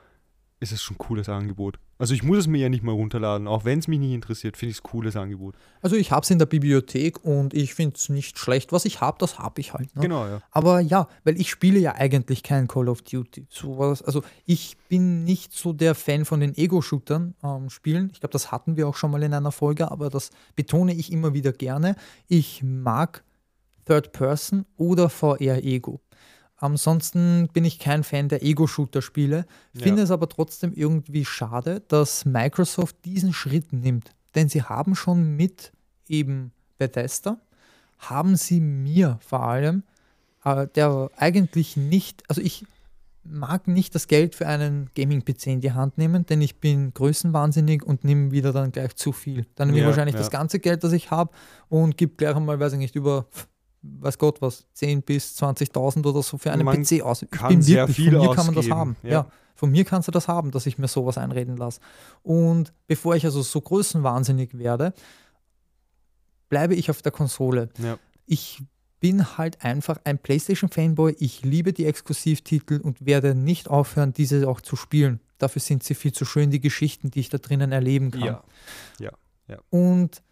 ist es schon ein cooles Angebot. Also ich muss es mir ja nicht mal runterladen, auch wenn es mich nicht interessiert, finde ich es ein cooles Angebot. Also ich habe es in der Bibliothek und ich finde es nicht schlecht. Was ich habe, das habe ich halt. Ne? Genau, ja. Aber ja, weil ich spiele ja eigentlich kein Call of Duty. Sowas, also ich bin nicht so der Fan von den Ego-Shootern ähm, spielen. Ich glaube, das hatten wir auch schon mal in einer Folge, aber das betone ich immer wieder gerne. Ich mag Third Person oder VR-Ego. Ansonsten bin ich kein Fan der Ego-Shooter-Spiele, finde ja. es aber trotzdem irgendwie schade, dass Microsoft diesen Schritt nimmt. Denn sie haben schon mit eben Bethesda, haben sie mir vor allem, äh, der eigentlich nicht, also ich mag nicht das Geld für einen Gaming-PC in die Hand nehmen, denn ich bin größenwahnsinnig und nehme wieder dann gleich zu viel. Dann nehme ich wahrscheinlich ja. das ganze Geld, das ich habe und gebe gleich einmal, weiß ich nicht, über weiß Gott was, 10 bis 20.000 oder so für einen man PC aus. Ich kann bin sehr wirklich, viel von mir ausgeben. kann man das haben. Ja. ja. von mir kannst du das haben, dass ich mir sowas einreden lasse. Und bevor ich also so größenwahnsinnig werde, bleibe ich auf der Konsole. Ja. Ich bin halt einfach ein PlayStation-Fanboy. Ich liebe die Exklusivtitel und werde nicht aufhören, diese auch zu spielen. Dafür sind sie viel zu schön, die Geschichten, die ich da drinnen erleben kann. Ja. Ja. ja. Und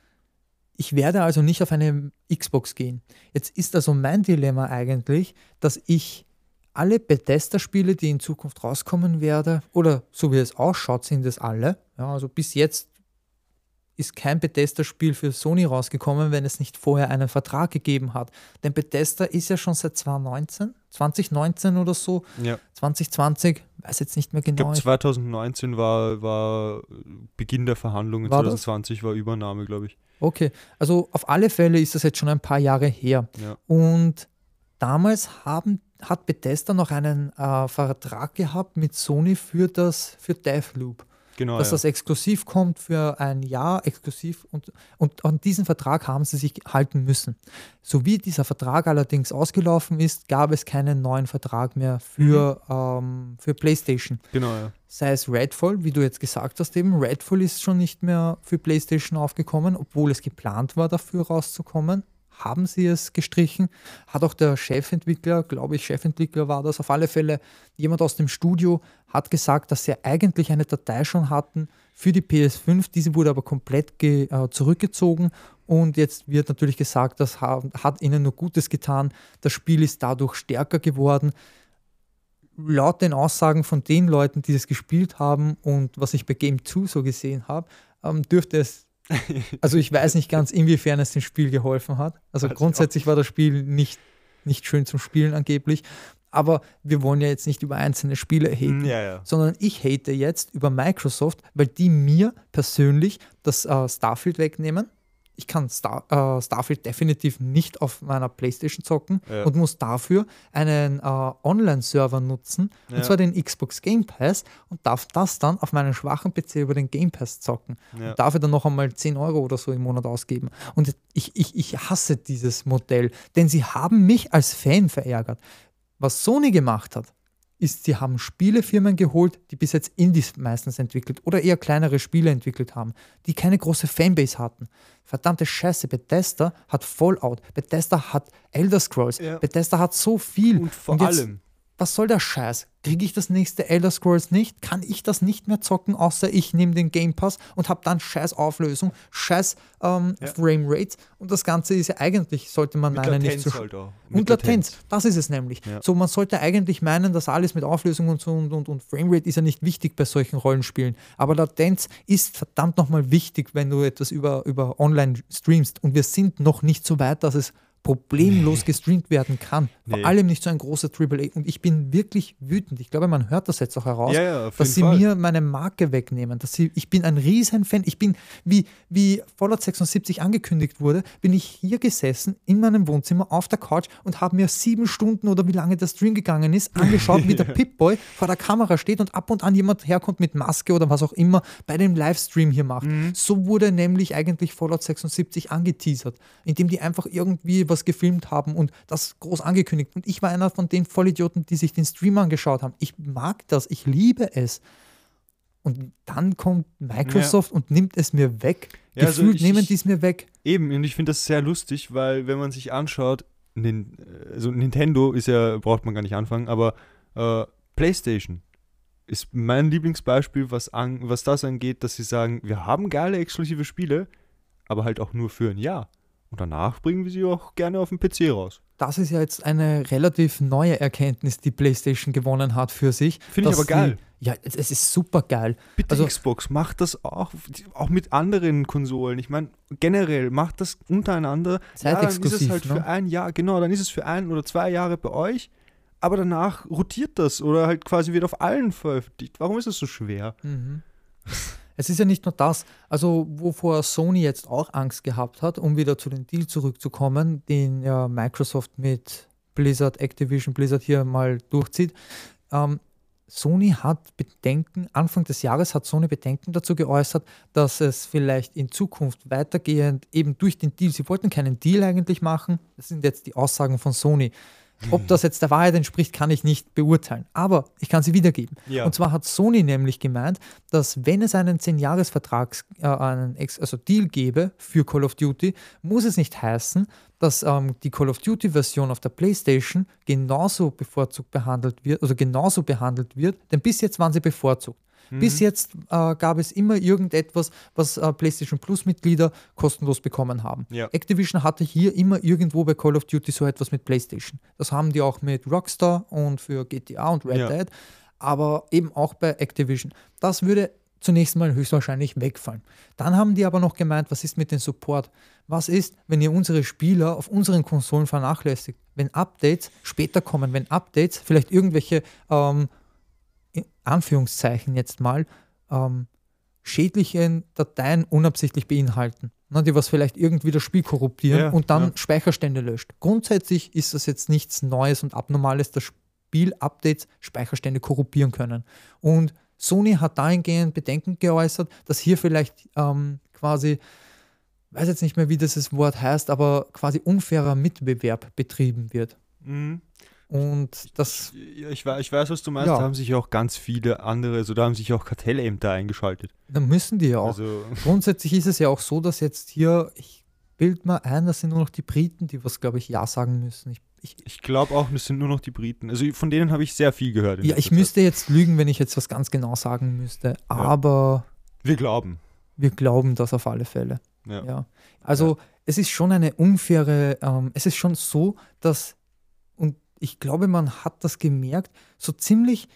ich werde also nicht auf eine Xbox gehen. Jetzt ist also mein Dilemma eigentlich, dass ich alle Bethesda-Spiele, die in Zukunft rauskommen werde, oder so wie es ausschaut, sind es alle. Ja, also bis jetzt ist kein Bethesda-Spiel für Sony rausgekommen, wenn es nicht vorher einen Vertrag gegeben hat. Denn Bethesda ist ja schon seit 2019, 2019 oder so, ja. 2020, weiß jetzt nicht mehr genau. Ich glaube 2019 war, war Beginn der Verhandlungen, war 2020 das? war Übernahme, glaube ich. Okay, also auf alle Fälle ist das jetzt schon ein paar Jahre her. Ja. Und damals haben, hat Bethesda noch einen äh, Vertrag gehabt mit Sony für das für Deathloop. Genau, dass ja. das exklusiv kommt für ein Jahr exklusiv und, und an diesen Vertrag haben sie sich halten müssen. So wie dieser Vertrag allerdings ausgelaufen ist, gab es keinen neuen Vertrag mehr für, mhm. ähm, für PlayStation. Genau, ja sei es Redfall, wie du jetzt gesagt hast, eben Redfall ist schon nicht mehr für PlayStation aufgekommen, obwohl es geplant war, dafür rauszukommen. Haben sie es gestrichen? Hat auch der Chefentwickler, glaube ich, Chefentwickler war das, auf alle Fälle jemand aus dem Studio, hat gesagt, dass sie eigentlich eine Datei schon hatten für die PS5. Diese wurde aber komplett äh, zurückgezogen und jetzt wird natürlich gesagt, das hat ihnen nur Gutes getan. Das Spiel ist dadurch stärker geworden laut den Aussagen von den Leuten, die das gespielt haben und was ich bei Game 2 so gesehen habe, ähm, dürfte es, also ich weiß nicht ganz, inwiefern es dem Spiel geholfen hat. Also grundsätzlich war das Spiel nicht, nicht schön zum Spielen angeblich, aber wir wollen ja jetzt nicht über einzelne Spiele haten, ja, ja. sondern ich hate jetzt über Microsoft, weil die mir persönlich das äh, Starfield wegnehmen ich kann Star, äh, Starfield definitiv nicht auf meiner Playstation zocken ja. und muss dafür einen äh, Online-Server nutzen, ja. und zwar den Xbox Game Pass und darf das dann auf meinen schwachen PC über den Game Pass zocken. Ja. Und dafür dann noch einmal 10 Euro oder so im Monat ausgeben. Und ich, ich, ich hasse dieses Modell, denn sie haben mich als Fan verärgert. Was Sony gemacht hat, ist, sie haben Spielefirmen geholt, die bis jetzt Indies meistens entwickelt oder eher kleinere Spiele entwickelt haben, die keine große Fanbase hatten. Verdammte Scheiße, Bethesda hat Fallout, Bethesda hat Elder Scrolls, ja. Bethesda hat so viel. Und vor Und jetzt, allem, was soll der Scheiß? Kriege ich das nächste Elder Scrolls nicht? Kann ich das nicht mehr zocken, außer ich nehme den Game Pass und habe dann scheiß Auflösung, scheiß ähm, ja. Frame Rates und das Ganze ist ja eigentlich, sollte man mit meinen, Latenz nicht so. halt auch. Und Latenz. Latenz. das ist es nämlich. Ja. So, man sollte eigentlich meinen, dass alles mit Auflösung und so und, und, und Framerate ist ja nicht wichtig bei solchen Rollenspielen. Aber Latenz ist verdammt nochmal wichtig, wenn du etwas über, über online streamst. Und wir sind noch nicht so weit, dass es problemlos gestreamt werden kann. Vor nee. allem nicht so ein großer AAA. Und ich bin wirklich wütend. Ich glaube, man hört das jetzt auch heraus, ja, ja, dass sie Fall. mir meine Marke wegnehmen. Dass sie, ich bin ein riesen Fan. Ich bin, wie, wie Fallout 76 angekündigt wurde, bin ich hier gesessen in meinem Wohnzimmer auf der Couch und habe mir sieben Stunden oder wie lange der Stream gegangen ist, angeschaut, wie der Pip-Boy vor der Kamera steht und ab und an jemand herkommt mit Maske oder was auch immer bei dem Livestream hier macht. Mhm. So wurde nämlich eigentlich Fallout 76 angeteasert, indem die einfach irgendwie was was gefilmt haben und das groß angekündigt. Und ich war einer von den Vollidioten, die sich den Stream angeschaut haben. Ich mag das, ich liebe es. Und dann kommt Microsoft ja. und nimmt es mir weg. Ja, also Gefühlt also ich, nehmen die es mir weg. Eben, und ich finde das sehr lustig, weil wenn man sich anschaut, also Nintendo ist ja, braucht man gar nicht anfangen, aber äh, PlayStation ist mein Lieblingsbeispiel, was, an, was das angeht, dass sie sagen, wir haben geile exklusive Spiele, aber halt auch nur für ein Jahr. Und danach bringen wir sie auch gerne auf dem PC raus. Das ist ja jetzt eine relativ neue Erkenntnis, die PlayStation gewonnen hat für sich. Finde ich aber geil. Ja, es, es, ist super geil. Bitte also, Xbox, macht das auch, auch mit anderen Konsolen. Ich meine, generell, macht das untereinander. Zeitexklusiv. Ja, dann ist es halt ne? für ein Jahr, genau, dann ist es für ein oder zwei Jahre bei euch. Aber danach rotiert das oder halt quasi wird auf allen veröffentlicht. Warum ist es so schwer? Mhm. Es ist ja nicht nur das, also wovor Sony jetzt auch Angst gehabt hat, um wieder zu dem Deal zurückzukommen, den ja Microsoft mit Blizzard, Activision Blizzard hier mal durchzieht. Ähm, Sony hat Bedenken, Anfang des Jahres hat Sony Bedenken dazu geäußert, dass es vielleicht in Zukunft weitergehend eben durch den Deal, sie wollten keinen Deal eigentlich machen, das sind jetzt die Aussagen von Sony, ob das jetzt der Wahrheit entspricht, kann ich nicht beurteilen. Aber ich kann sie wiedergeben. Ja. Und zwar hat Sony nämlich gemeint, dass wenn es einen 10-Jahres-Vertrag, äh, also Deal gäbe für Call of Duty, muss es nicht heißen, dass ähm, die Call of Duty-Version auf der PlayStation genauso bevorzugt behandelt wird, also genauso behandelt wird, denn bis jetzt waren sie bevorzugt. Mhm. Bis jetzt äh, gab es immer irgendetwas, was äh, PlayStation Plus-Mitglieder kostenlos bekommen haben. Ja. Activision hatte hier immer irgendwo bei Call of Duty so etwas mit PlayStation. Das haben die auch mit Rockstar und für GTA und Red ja. Dead, aber eben auch bei Activision. Das würde zunächst mal höchstwahrscheinlich wegfallen. Dann haben die aber noch gemeint, was ist mit dem Support? Was ist, wenn ihr unsere Spieler auf unseren Konsolen vernachlässigt? Wenn Updates später kommen, wenn Updates vielleicht irgendwelche ähm, Anführungszeichen jetzt mal, ähm, schädliche Dateien unabsichtlich beinhalten, ne, die was vielleicht irgendwie das Spiel korruptieren ja, und dann ja. Speicherstände löscht. Grundsätzlich ist das jetzt nichts Neues und Abnormales, dass Spiel-Updates Speicherstände korruptieren können. Und Sony hat dahingehend Bedenken geäußert, dass hier vielleicht ähm, quasi, weiß jetzt nicht mehr, wie dieses Wort heißt, aber quasi unfairer Mitbewerb betrieben wird. Mhm. Und das. Ich, ich, ich, weiß, was du meinst. Ja. Da haben sich auch ganz viele andere, also da haben sich auch Kartellämter eingeschaltet. Da müssen die ja auch. Also Grundsätzlich ist es ja auch so, dass jetzt hier, ich bild mal ein, das sind nur noch die Briten, die was, glaube ich, Ja sagen müssen. Ich, ich, ich glaube auch, das sind nur noch die Briten. Also von denen habe ich sehr viel gehört. Ja, ich Zeit. müsste jetzt lügen, wenn ich jetzt was ganz genau sagen müsste. Aber. Ja. Wir glauben. Wir glauben das auf alle Fälle. Ja. ja. Also es ist schon eine unfaire, ähm, es ist schon so, dass ich glaube, man hat das gemerkt, so ziemlich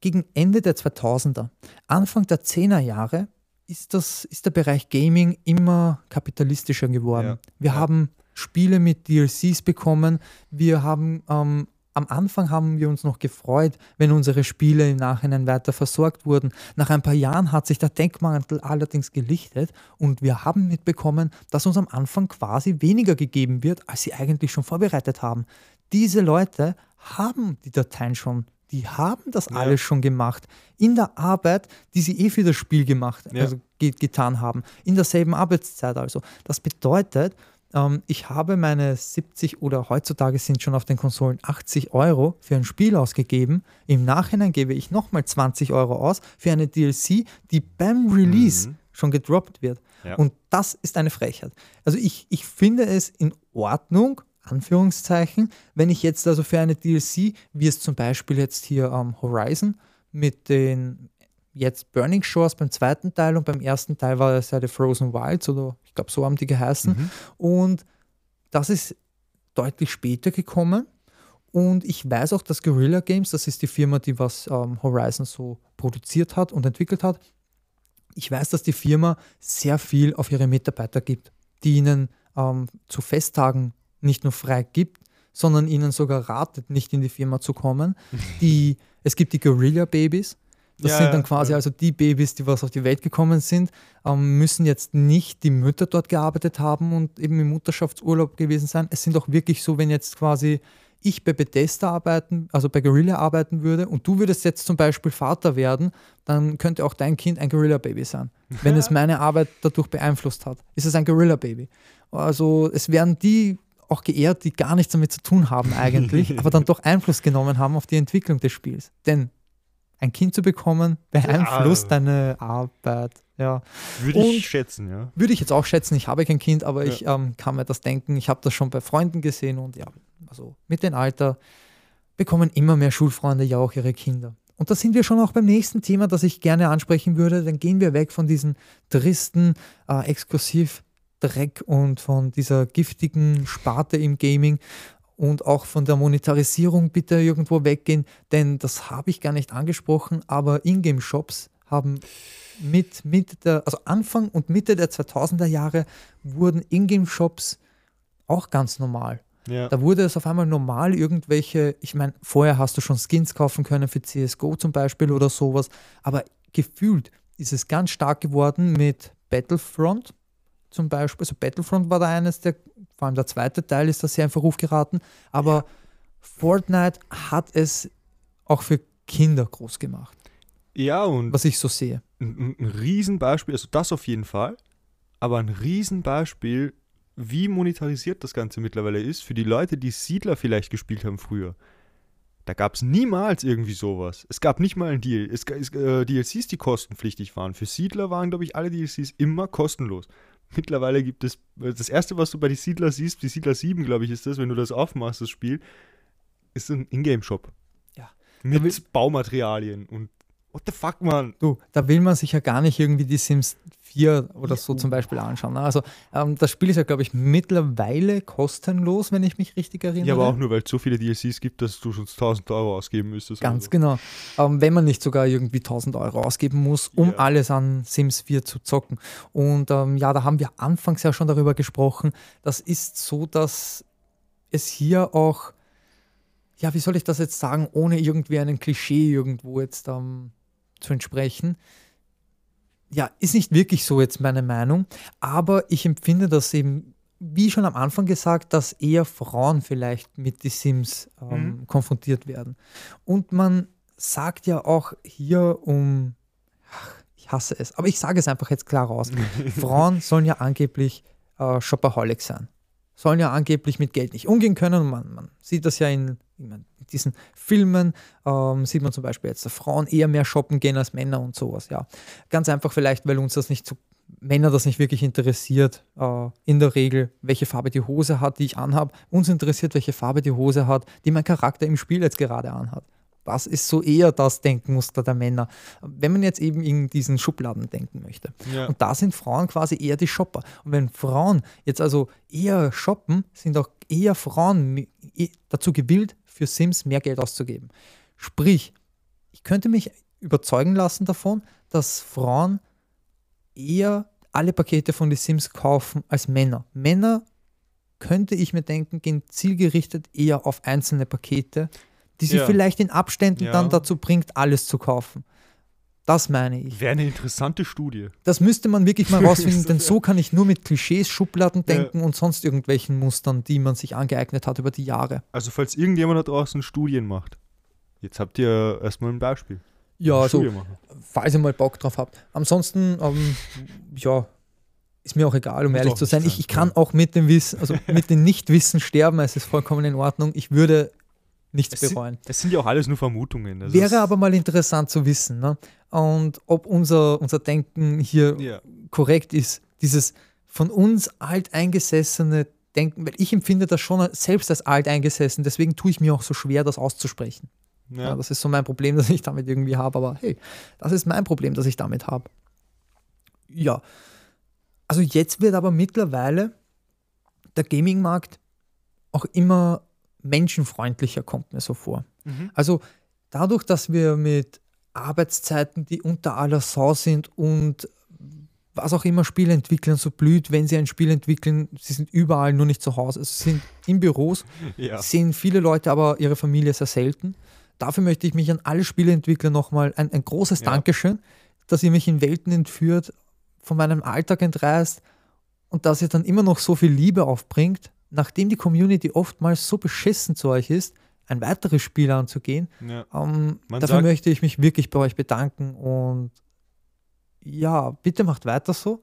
gegen Ende der 2000er, Anfang der 10er Jahre ist, das, ist der Bereich Gaming immer kapitalistischer geworden. Ja. Wir ja. haben Spiele mit DLCs bekommen, wir haben ähm, am Anfang haben wir uns noch gefreut, wenn unsere Spiele im Nachhinein weiter versorgt wurden. Nach ein paar Jahren hat sich der Denkmantel allerdings gelichtet und wir haben mitbekommen, dass uns am Anfang quasi weniger gegeben wird, als sie eigentlich schon vorbereitet haben diese Leute haben die Dateien schon, die haben das ja. alles schon gemacht. In der Arbeit, die sie eh für das Spiel gemacht, ja. also getan haben. In derselben Arbeitszeit also. Das bedeutet, ähm, ich habe meine 70 oder heutzutage sind schon auf den Konsolen 80 Euro für ein Spiel ausgegeben. Im Nachhinein gebe ich nochmal 20 Euro aus für eine DLC, die beim Release mhm. schon gedroppt wird. Ja. Und das ist eine Frechheit. Also ich, ich finde es in Ordnung, Anführungszeichen. Wenn ich jetzt also für eine DLC, wie es zum Beispiel jetzt hier am Horizon mit den jetzt Burning Shores beim zweiten Teil und beim ersten Teil war es ja The Frozen Wilds oder ich glaube, so haben die geheißen. Mhm. Und das ist deutlich später gekommen. Und ich weiß auch, dass Guerrilla Games, das ist die Firma, die was ähm, Horizon so produziert hat und entwickelt hat, ich weiß, dass die Firma sehr viel auf ihre Mitarbeiter gibt, die ihnen ähm, zu Festtagen nicht nur frei gibt, sondern ihnen sogar ratet, nicht in die Firma zu kommen. Die, es gibt die Guerrilla Babies, das ja, sind dann quasi ja. also die Babys, die was auf die Welt gekommen sind, ähm, müssen jetzt nicht die Mütter dort gearbeitet haben und eben im Mutterschaftsurlaub gewesen sein. Es sind auch wirklich so, wenn jetzt quasi ich bei Bethesda arbeiten, also bei Gorilla arbeiten würde und du würdest jetzt zum Beispiel Vater werden, dann könnte auch dein Kind ein Gorilla-Baby sein. Wenn es meine Arbeit dadurch beeinflusst hat, ist es ein Gorilla-Baby. Also es werden die auch geehrt, die gar nichts damit zu tun haben eigentlich, aber dann doch Einfluss genommen haben auf die Entwicklung des Spiels. Denn ein Kind zu bekommen, beeinflusst ja. deine Arbeit. Ja. Würde und ich schätzen, ja. Würde ich jetzt auch schätzen. Ich habe kein Kind, aber ja. ich ähm, kann mir das denken. Ich habe das schon bei Freunden gesehen und ja, also mit dem Alter bekommen immer mehr Schulfreunde ja auch ihre Kinder. Und da sind wir schon auch beim nächsten Thema, das ich gerne ansprechen würde. Dann gehen wir weg von diesem tristen äh, Exklusivdreck und von dieser giftigen Sparte im Gaming und auch von der Monetarisierung bitte irgendwo weggehen, denn das habe ich gar nicht angesprochen, aber Ingame-Shops haben mit Mitte der, also Anfang und Mitte der 2000er Jahre wurden Ingame-Shops auch ganz normal. Ja. Da wurde es auf einmal normal, irgendwelche, ich meine, vorher hast du schon Skins kaufen können für CSGO zum Beispiel oder sowas, aber gefühlt ist es ganz stark geworden mit Battlefront zum Beispiel. Also Battlefront war da eines der vor allem der zweite Teil ist da sehr in Verruf geraten. Aber ja. Fortnite hat es auch für Kinder groß gemacht. Ja, und. Was ich so sehe. Ein, ein Riesenbeispiel, also das auf jeden Fall, aber ein Riesenbeispiel, wie monetarisiert das Ganze mittlerweile ist, für die Leute, die Siedler vielleicht gespielt haben früher. Da gab es niemals irgendwie sowas. Es gab nicht mal ein Deal. Es, es äh, DLCs, die kostenpflichtig waren. Für Siedler waren, glaube ich, alle DLCs immer kostenlos. Mittlerweile gibt es, das erste, was du bei die Siedler siehst, die Siedler 7, glaube ich, ist das, wenn du das aufmachst, das Spiel, ist ein Ingame-Shop. Ja. Mit Baumaterialien und what the fuck, man. Du, da will man sich ja gar nicht irgendwie die Sims 4 oder so zum Beispiel anschauen. Ne? Also ähm, das Spiel ist ja, glaube ich, mittlerweile kostenlos, wenn ich mich richtig erinnere. Ja, aber auch nur, weil es so viele DLCs gibt, dass du schon 1000 Euro ausgeben müsstest. Ganz also. genau. Ähm, wenn man nicht sogar irgendwie 1000 Euro ausgeben muss, um ja. alles an Sims 4 zu zocken. Und ähm, ja, da haben wir anfangs ja schon darüber gesprochen. Das ist so, dass es hier auch, ja, wie soll ich das jetzt sagen, ohne irgendwie einen Klischee irgendwo jetzt ähm, zu entsprechen, ja, ist nicht wirklich so jetzt meine Meinung, aber ich empfinde das eben, wie schon am Anfang gesagt, dass eher Frauen vielleicht mit die Sims ähm, mhm. konfrontiert werden. Und man sagt ja auch hier um, ach, ich hasse es, aber ich sage es einfach jetzt klar raus, Frauen sollen ja angeblich äh, Shopaholic sein sollen ja angeblich mit Geld nicht umgehen können. Man, man sieht das ja in, in diesen Filmen, ähm, sieht man zum Beispiel jetzt, dass Frauen eher mehr shoppen gehen als Männer und sowas. Ja, ganz einfach vielleicht, weil uns das nicht so Männer das nicht wirklich interessiert, äh, in der Regel, welche Farbe die Hose hat, die ich anhabe. Uns interessiert, welche Farbe die Hose hat, die mein Charakter im Spiel jetzt gerade anhat. Das ist so eher das Denkmuster der Männer, wenn man jetzt eben in diesen Schubladen denken möchte. Ja. Und da sind Frauen quasi eher die Shopper. Und wenn Frauen jetzt also eher shoppen, sind auch eher Frauen dazu gewillt, für Sims mehr Geld auszugeben. Sprich, ich könnte mich überzeugen lassen davon, dass Frauen eher alle Pakete von den Sims kaufen als Männer. Männer könnte ich mir denken, gehen zielgerichtet eher auf einzelne Pakete die sie ja. vielleicht in Abständen ja. dann dazu bringt, alles zu kaufen. Das meine ich. Wäre eine interessante Studie. Das müsste man wirklich mal rausfinden, denn so kann ich nur mit Klischees, Schubladen denken ja. und sonst irgendwelchen Mustern, die man sich angeeignet hat über die Jahre. Also falls irgendjemand da draußen Studien macht, jetzt habt ihr erstmal ein Beispiel. Ja, also falls ihr mal Bock drauf habt. Ansonsten, ähm, ja, ist mir auch egal, um ehrlich zu sein. Ich, ich kann auch mit dem Wissen, also mit dem Nichtwissen sterben, es ist vollkommen in Ordnung. Ich würde nichts es bereuen. Sind, es sind ja auch alles nur Vermutungen. Das Wäre aber mal interessant zu wissen, ne? Und ob unser, unser Denken hier ja. korrekt ist. Dieses von uns alteingesessene denken, weil ich empfinde das schon selbst als alt eingesessen, deswegen tue ich mir auch so schwer, das auszusprechen. Ja. ja das ist so mein Problem, das ich damit irgendwie habe, aber hey, das ist mein Problem, das ich damit habe. Ja, also jetzt wird aber mittlerweile der Gaming-Markt auch immer menschenfreundlicher, kommt mir so vor. Mhm. Also dadurch, dass wir mit Arbeitszeiten, die unter aller Sau sind und was auch immer Spieleentwicklern so blüht, wenn sie ein Spiel entwickeln, sie sind überall nur nicht zu Hause. Also sie sind in Büros, ja. sehen viele Leute aber ihre Familie sehr selten. Dafür möchte ich mich an alle Spieleentwickler nochmal ein, ein großes ja. Dankeschön, dass ihr mich in Welten entführt, von meinem Alltag entreißt und dass ihr dann immer noch so viel Liebe aufbringt, nachdem die Community oftmals so beschissen zu euch ist, ein weiteres Spiel anzugehen. Ja. Ähm, dafür möchte ich mich wirklich bei euch bedanken und ja, bitte macht weiter so.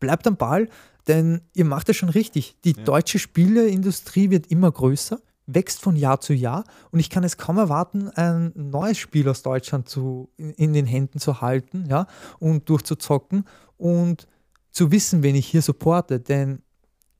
Bleibt am Ball, denn ihr macht es schon richtig. Die ja. deutsche Spieleindustrie wird immer größer, wächst von Jahr zu Jahr und ich kann es kaum erwarten, ein neues Spiel aus Deutschland zu, in, in den Händen zu halten ja, und durchzuzocken und zu wissen, wen ich hier supporte. Denn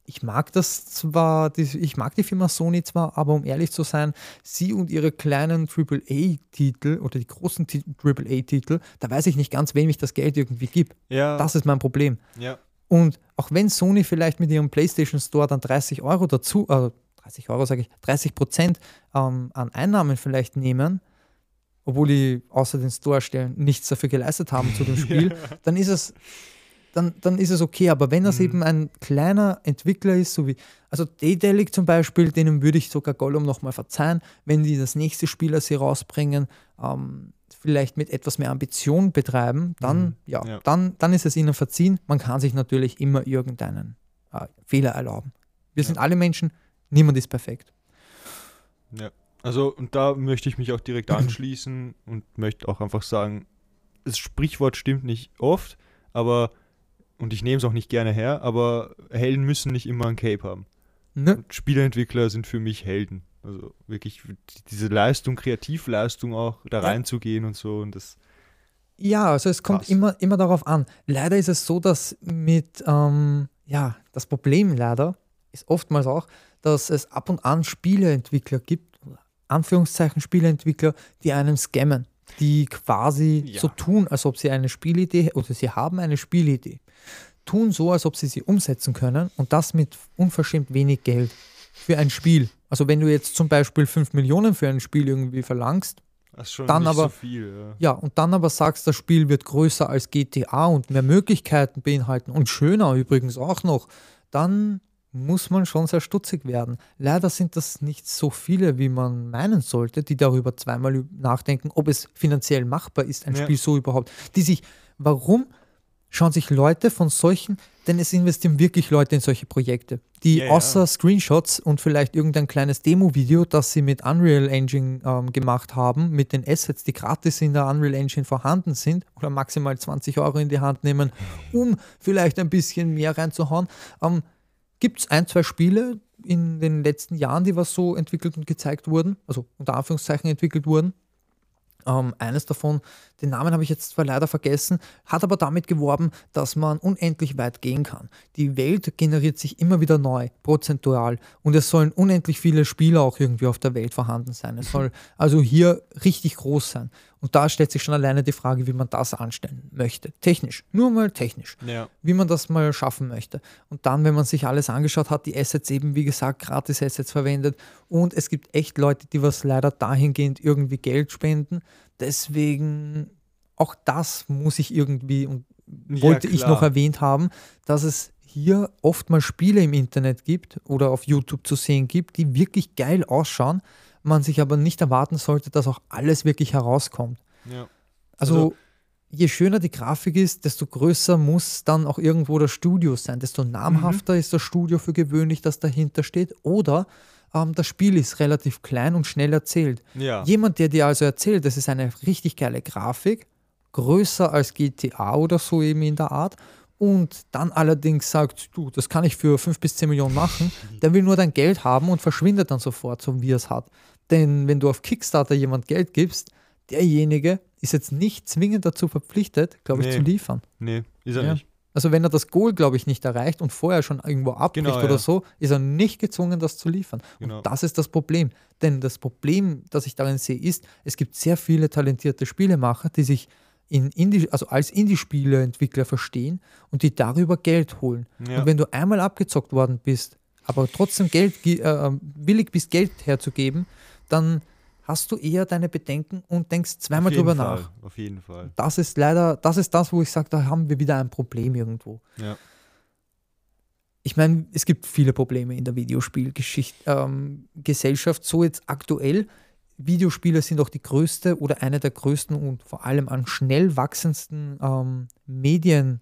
ich mag das zwar, ich mag die Firma Sony zwar, aber um ehrlich zu sein, sie und ihre kleinen AAA-Titel oder die großen AAA-Titel, da weiß ich nicht ganz, wem ich das Geld irgendwie gibt. Ja. Das ist mein Problem. Ja. Und auch wenn Sony vielleicht mit ihrem PlayStation Store dann 30 Euro dazu, äh, 30 Euro sage ich, 30 Prozent ähm, an Einnahmen vielleicht nehmen, obwohl die außer den Store stellen nichts dafür geleistet haben zu dem Spiel, ja. dann ist es dann, dann ist es okay. Aber wenn das mhm. eben ein kleiner Entwickler ist, so wie, also Daedalic zum Beispiel, denen würde ich sogar Gollum nochmal verzeihen, wenn die das nächste Spiel, das sie rausbringen, ähm, vielleicht mit etwas mehr Ambition betreiben, dann, mhm. ja, ja, Dann, dann ist es ihnen verziehen. Man kann sich natürlich immer irgendeinen äh, Fehler erlauben. Wir ja. sind alle Menschen, niemand ist perfekt. Ja, also und da möchte ich mich auch direkt anschließen und möchte auch einfach sagen, das Sprichwort stimmt nicht oft, aber und ich nehme es auch nicht gerne her, aber Helden müssen nicht immer ein Cape haben. Ne? Spieleentwickler sind für mich Helden. Also wirklich diese Leistung, Kreativleistung auch da ja. reinzugehen und so und das. Ja, also es kommt immer, immer darauf an. Leider ist es so, dass mit, ähm, ja, das Problem leider ist oftmals auch, dass es ab und an Spieleentwickler gibt, Anführungszeichen Spieleentwickler, die einen scammen, die quasi ja. so tun, als ob sie eine Spielidee oder sie haben eine Spielidee tun so, als ob sie sie umsetzen können und das mit unverschämt wenig Geld für ein Spiel. Also wenn du jetzt zum Beispiel 5 Millionen für ein Spiel irgendwie verlangst, dann aber, so viel, ja. ja. und dann aber sagst, das Spiel wird größer als GTA und mehr Möglichkeiten beinhalten und schöner übrigens auch noch, dann muss man schon sehr stutzig werden. Leider sind das nicht so viele, wie man meinen sollte, die darüber zweimal nachdenken, ob es finanziell machbar ist, ein ja. Spiel so überhaupt, die sich, warum schauen sich Leute von solchen, denn es investieren wirklich Leute in solche Projekte, die ja, außer ja. Screenshots und vielleicht irgendein kleines Demo-Video, das sie mit Unreal Engine ähm, gemacht haben, mit den Assets, die gratis in der Unreal Engine vorhanden sind, oder maximal 20 Euro in die Hand nehmen, um vielleicht ein bisschen mehr reinzuhauen. Ähm, Gibt es ein, zwei Spiele in den letzten Jahren, die was so entwickelt und gezeigt wurden, also unter Anführungszeichen entwickelt wurden, ähm, eines davon, den Namen habe ich jetzt zwar leider vergessen, hat aber damit geworben, dass man unendlich weit gehen kann. Die Welt generiert sich immer wieder neu, prozentual. Und es sollen unendlich viele Spieler auch irgendwie auf der Welt vorhanden sein. Es soll also hier richtig groß sein. Und da stellt sich schon alleine die Frage, wie man das anstellen möchte. Technisch, nur mal technisch. Ja. Wie man das mal schaffen möchte. Und dann, wenn man sich alles angeschaut hat, die Assets eben, wie gesagt, gratis Assets verwendet. Und es gibt echt Leute, die was leider dahingehend irgendwie Geld spenden. Deswegen, auch das muss ich irgendwie und wollte ja, ich noch erwähnt haben, dass es hier oft mal Spiele im Internet gibt oder auf YouTube zu sehen gibt, die wirklich geil ausschauen man sich aber nicht erwarten sollte, dass auch alles wirklich herauskommt. Ja. Also, also je schöner die Grafik ist, desto größer muss dann auch irgendwo das Studio sein, desto namhafter mhm. ist das Studio für gewöhnlich, das dahinter steht. Oder ähm, das Spiel ist relativ klein und schnell erzählt. Ja. Jemand, der dir also erzählt, das ist eine richtig geile Grafik, größer als GTA oder so eben in der Art und dann allerdings sagt, du, das kann ich für 5 bis 10 Millionen machen, der will nur dein Geld haben und verschwindet dann sofort, so wie er es hat. Denn wenn du auf Kickstarter jemand Geld gibst, derjenige ist jetzt nicht zwingend dazu verpflichtet, glaube ich, nee. zu liefern. Nee, ist er ja. nicht. Also wenn er das Goal, glaube ich, nicht erreicht und vorher schon irgendwo abbricht Genau, oder ja. so, ist er nicht gezwungen, das zu liefern. Genau. Und das ist das Problem. Denn das Problem, das ich darin sehe, ist, es gibt sehr viele talentierte Spielemacher, die sich in Indie, also als Indie-Spieleentwickler verstehen und die darüber Geld holen. Ja. Und wenn du einmal abgezockt worden bist, aber trotzdem Geld, ge- äh, willig bist, Geld herzugeben, dann hast du eher deine Bedenken und denkst zweimal drüber Fall, nach. Auf jeden Fall. Das ist leider, das ist das, wo ich sage, da haben wir wieder ein Problem irgendwo. Ja. Ich meine, es gibt viele Probleme in der Videospielgeschichte, ähm, Gesellschaft. So jetzt aktuell, Videospiele sind auch die größte oder eine der größten und vor allem an schnell wachsendsten ähm, Medien,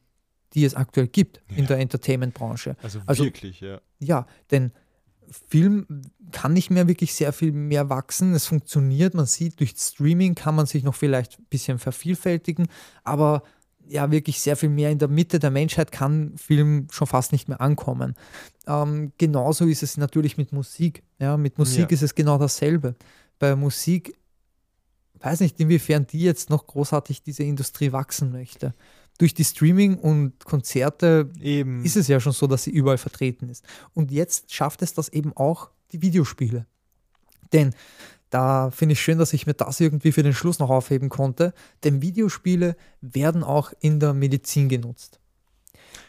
die es aktuell gibt in Ja. der Entertainment-Branche. Also, Also- wirklich, ja. Ja, denn Film kann nicht mehr wirklich sehr viel mehr wachsen. Es funktioniert, man sieht, durch Streaming kann man sich noch vielleicht ein bisschen vervielfältigen, aber ja, wirklich sehr viel mehr in der Mitte der Menschheit kann Film schon fast nicht mehr ankommen. Ähm, genauso ist es natürlich mit Musik. Ja, mit Musik Ja. ist es genau dasselbe. Bei Musik weiß nicht, inwiefern die jetzt noch großartig diese Industrie wachsen möchte. Durch die Streaming und Konzerte Eben. ist es ja schon so, dass sie überall vertreten ist. Und jetzt schafft es das eben auch die Videospiele. Denn da finde ich schön, dass ich mir das irgendwie für den Schluss noch aufheben konnte, denn Videospiele werden auch in der Medizin genutzt.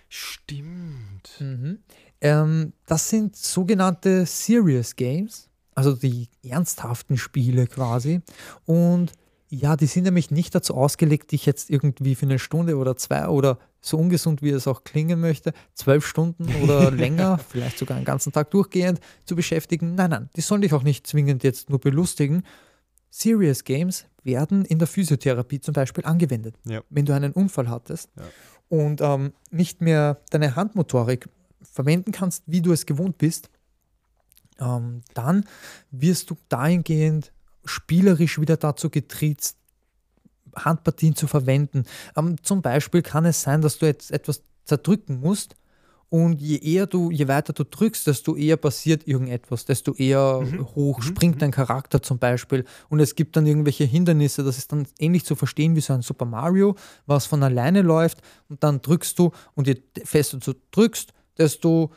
Stimmt. Mhm. Ähm, das sind sogenannte Serious Games, also die ernsthaften Spiele quasi. Und ja, die sind nämlich nicht dazu ausgelegt, dich jetzt irgendwie für eine Stunde oder zwei oder so ungesund wie es auch klingen möchte, zwölf Stunden oder länger, vielleicht sogar einen ganzen Tag durchgehend zu beschäftigen. Nein, nein, die sollen dich auch nicht zwingend jetzt nur belustigen. Serious Games werden in der Physiotherapie zum Beispiel angewendet. Ja. Wenn du einen Unfall hattest Ja. und ähm, nicht mehr deine Handmotorik verwenden kannst, wie du es gewohnt bist, ähm, dann wirst du dahingehend spielerisch wieder dazu getriezt, Handpartien zu verwenden. Ähm, zum Beispiel kann es sein, dass du jetzt etwas zerdrücken musst und je eher du, je weiter du drückst, desto eher passiert irgendetwas, desto eher hoch springt dein Charakter zum Beispiel. Und es gibt dann irgendwelche Hindernisse, das ist dann ähnlich zu verstehen wie so ein Super Mario, was von alleine läuft und dann drückst du und je fester du drückst, desto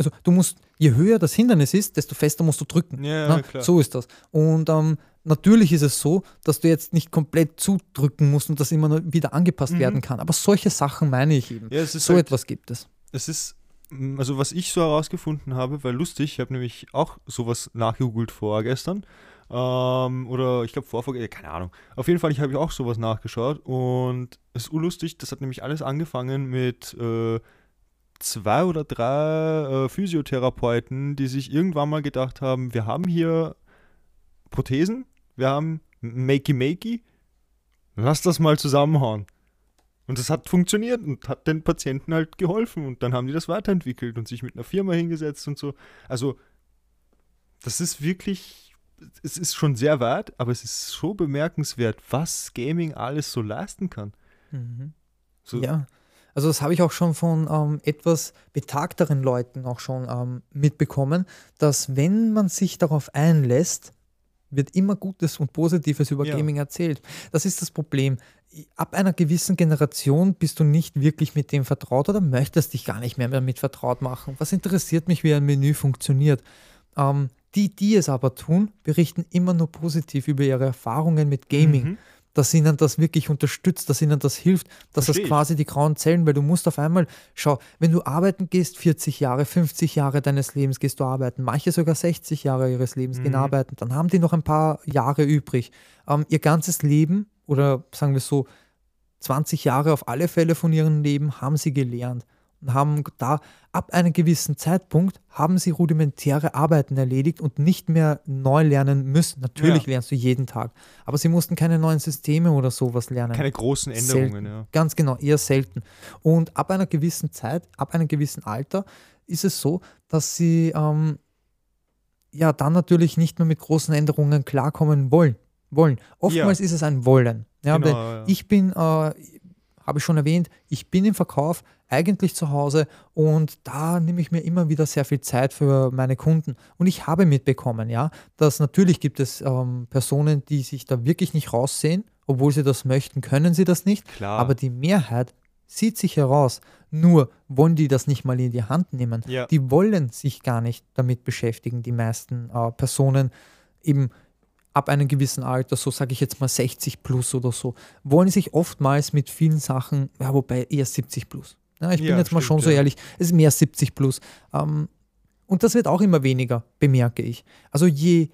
also du musst, je höher das Hindernis ist, desto fester musst du drücken. Ja, Na, klar. So ist das. Und ähm, natürlich ist es so, dass du jetzt nicht komplett zudrücken musst und das immer wieder angepasst werden kann. Aber solche Sachen meine ich eben. Mhm. Ja, es ist so halt- etwas gibt es. Es ist, mm, also was ich so herausgefunden habe, war lustig. Ich habe nämlich auch sowas nachgegoogelt vorgestern. Ähm, oder ich glaube vorvorgestern, keine Ahnung. Auf jeden Fall, ich habe auch sowas nachgeschaut und es ist urlustig. Das hat nämlich alles angefangen mit äh, zwei oder drei äh, Physiotherapeuten, die sich irgendwann mal gedacht haben, wir haben hier Prothesen, wir haben Makey Makey, lass das mal zusammenhauen. Und das hat funktioniert und hat den Patienten halt geholfen. Und dann haben die das weiterentwickelt und sich mit einer Firma hingesetzt und so. Also, das ist wirklich, es ist schon sehr weit, aber es ist so bemerkenswert, was Gaming alles so leisten kann. So, Ja. Also das habe ich auch schon von ähm, etwas betagteren Leuten auch schon ähm, mitbekommen, dass wenn man sich darauf einlässt, wird immer Gutes und Positives über Ja. Gaming erzählt. Das ist das Problem. Ab einer gewissen Generation bist du nicht wirklich mit dem vertraut oder möchtest dich gar nicht mehr damit vertraut machen. Was interessiert mich, wie ein Menü funktioniert? Ähm, die, die es aber tun, berichten immer nur positiv über ihre Erfahrungen mit Gaming Mhm. Dass ihnen das wirklich unterstützt, dass ihnen das hilft, dass Versteh das quasi die grauen Zellen, weil du musst auf einmal, schau, wenn du arbeiten gehst, 40 Jahre, 50 Jahre deines Lebens gehst du arbeiten, manche sogar 60 Jahre ihres Lebens gehen Mhm. arbeiten, dann haben die noch ein paar Jahre übrig. Ähm, ihr ganzes Leben oder sagen wir so 20 Jahre auf alle Fälle von ihrem Leben haben sie gelernt und haben da ab einem gewissen Zeitpunkt haben sie rudimentäre Arbeiten erledigt und nicht mehr neu lernen müssen. Natürlich Ja. lernst du jeden Tag, aber sie mussten keine neuen Systeme oder sowas lernen. Keine großen Änderungen, Selten. ja. Ganz genau, eher selten. Und ab einer gewissen Zeit, ab einem gewissen Alter ist es so, dass sie ähm, ja dann natürlich nicht mehr mit großen Änderungen klarkommen wollen. wollen. Oftmals ist es ein Wollen. Ja, Genau, ja. Ich bin, äh, habe ich schon erwähnt, ich bin im Verkauf eigentlich zu Hause und da nehme ich mir immer wieder sehr viel Zeit für meine Kunden. Und ich habe mitbekommen, ja, dass natürlich gibt es ähm, Personen, die sich da wirklich nicht raussehen, obwohl sie das möchten, können sie das nicht. Klar. Aber die Mehrheit sieht sich heraus. Nur wollen die das nicht mal in die Hand nehmen. Ja. Die wollen sich gar nicht damit beschäftigen, die meisten äh, Personen eben ab einem gewissen Alter, so sage ich jetzt mal 60 plus oder so, wollen sich oftmals mit vielen Sachen, ja, wobei eher 70 plus. Ja, ich bin Ja, jetzt mal stimmt, schon so ehrlich, es ist mehr 70 plus. Ähm, und das wird auch immer weniger, bemerke ich. Also je,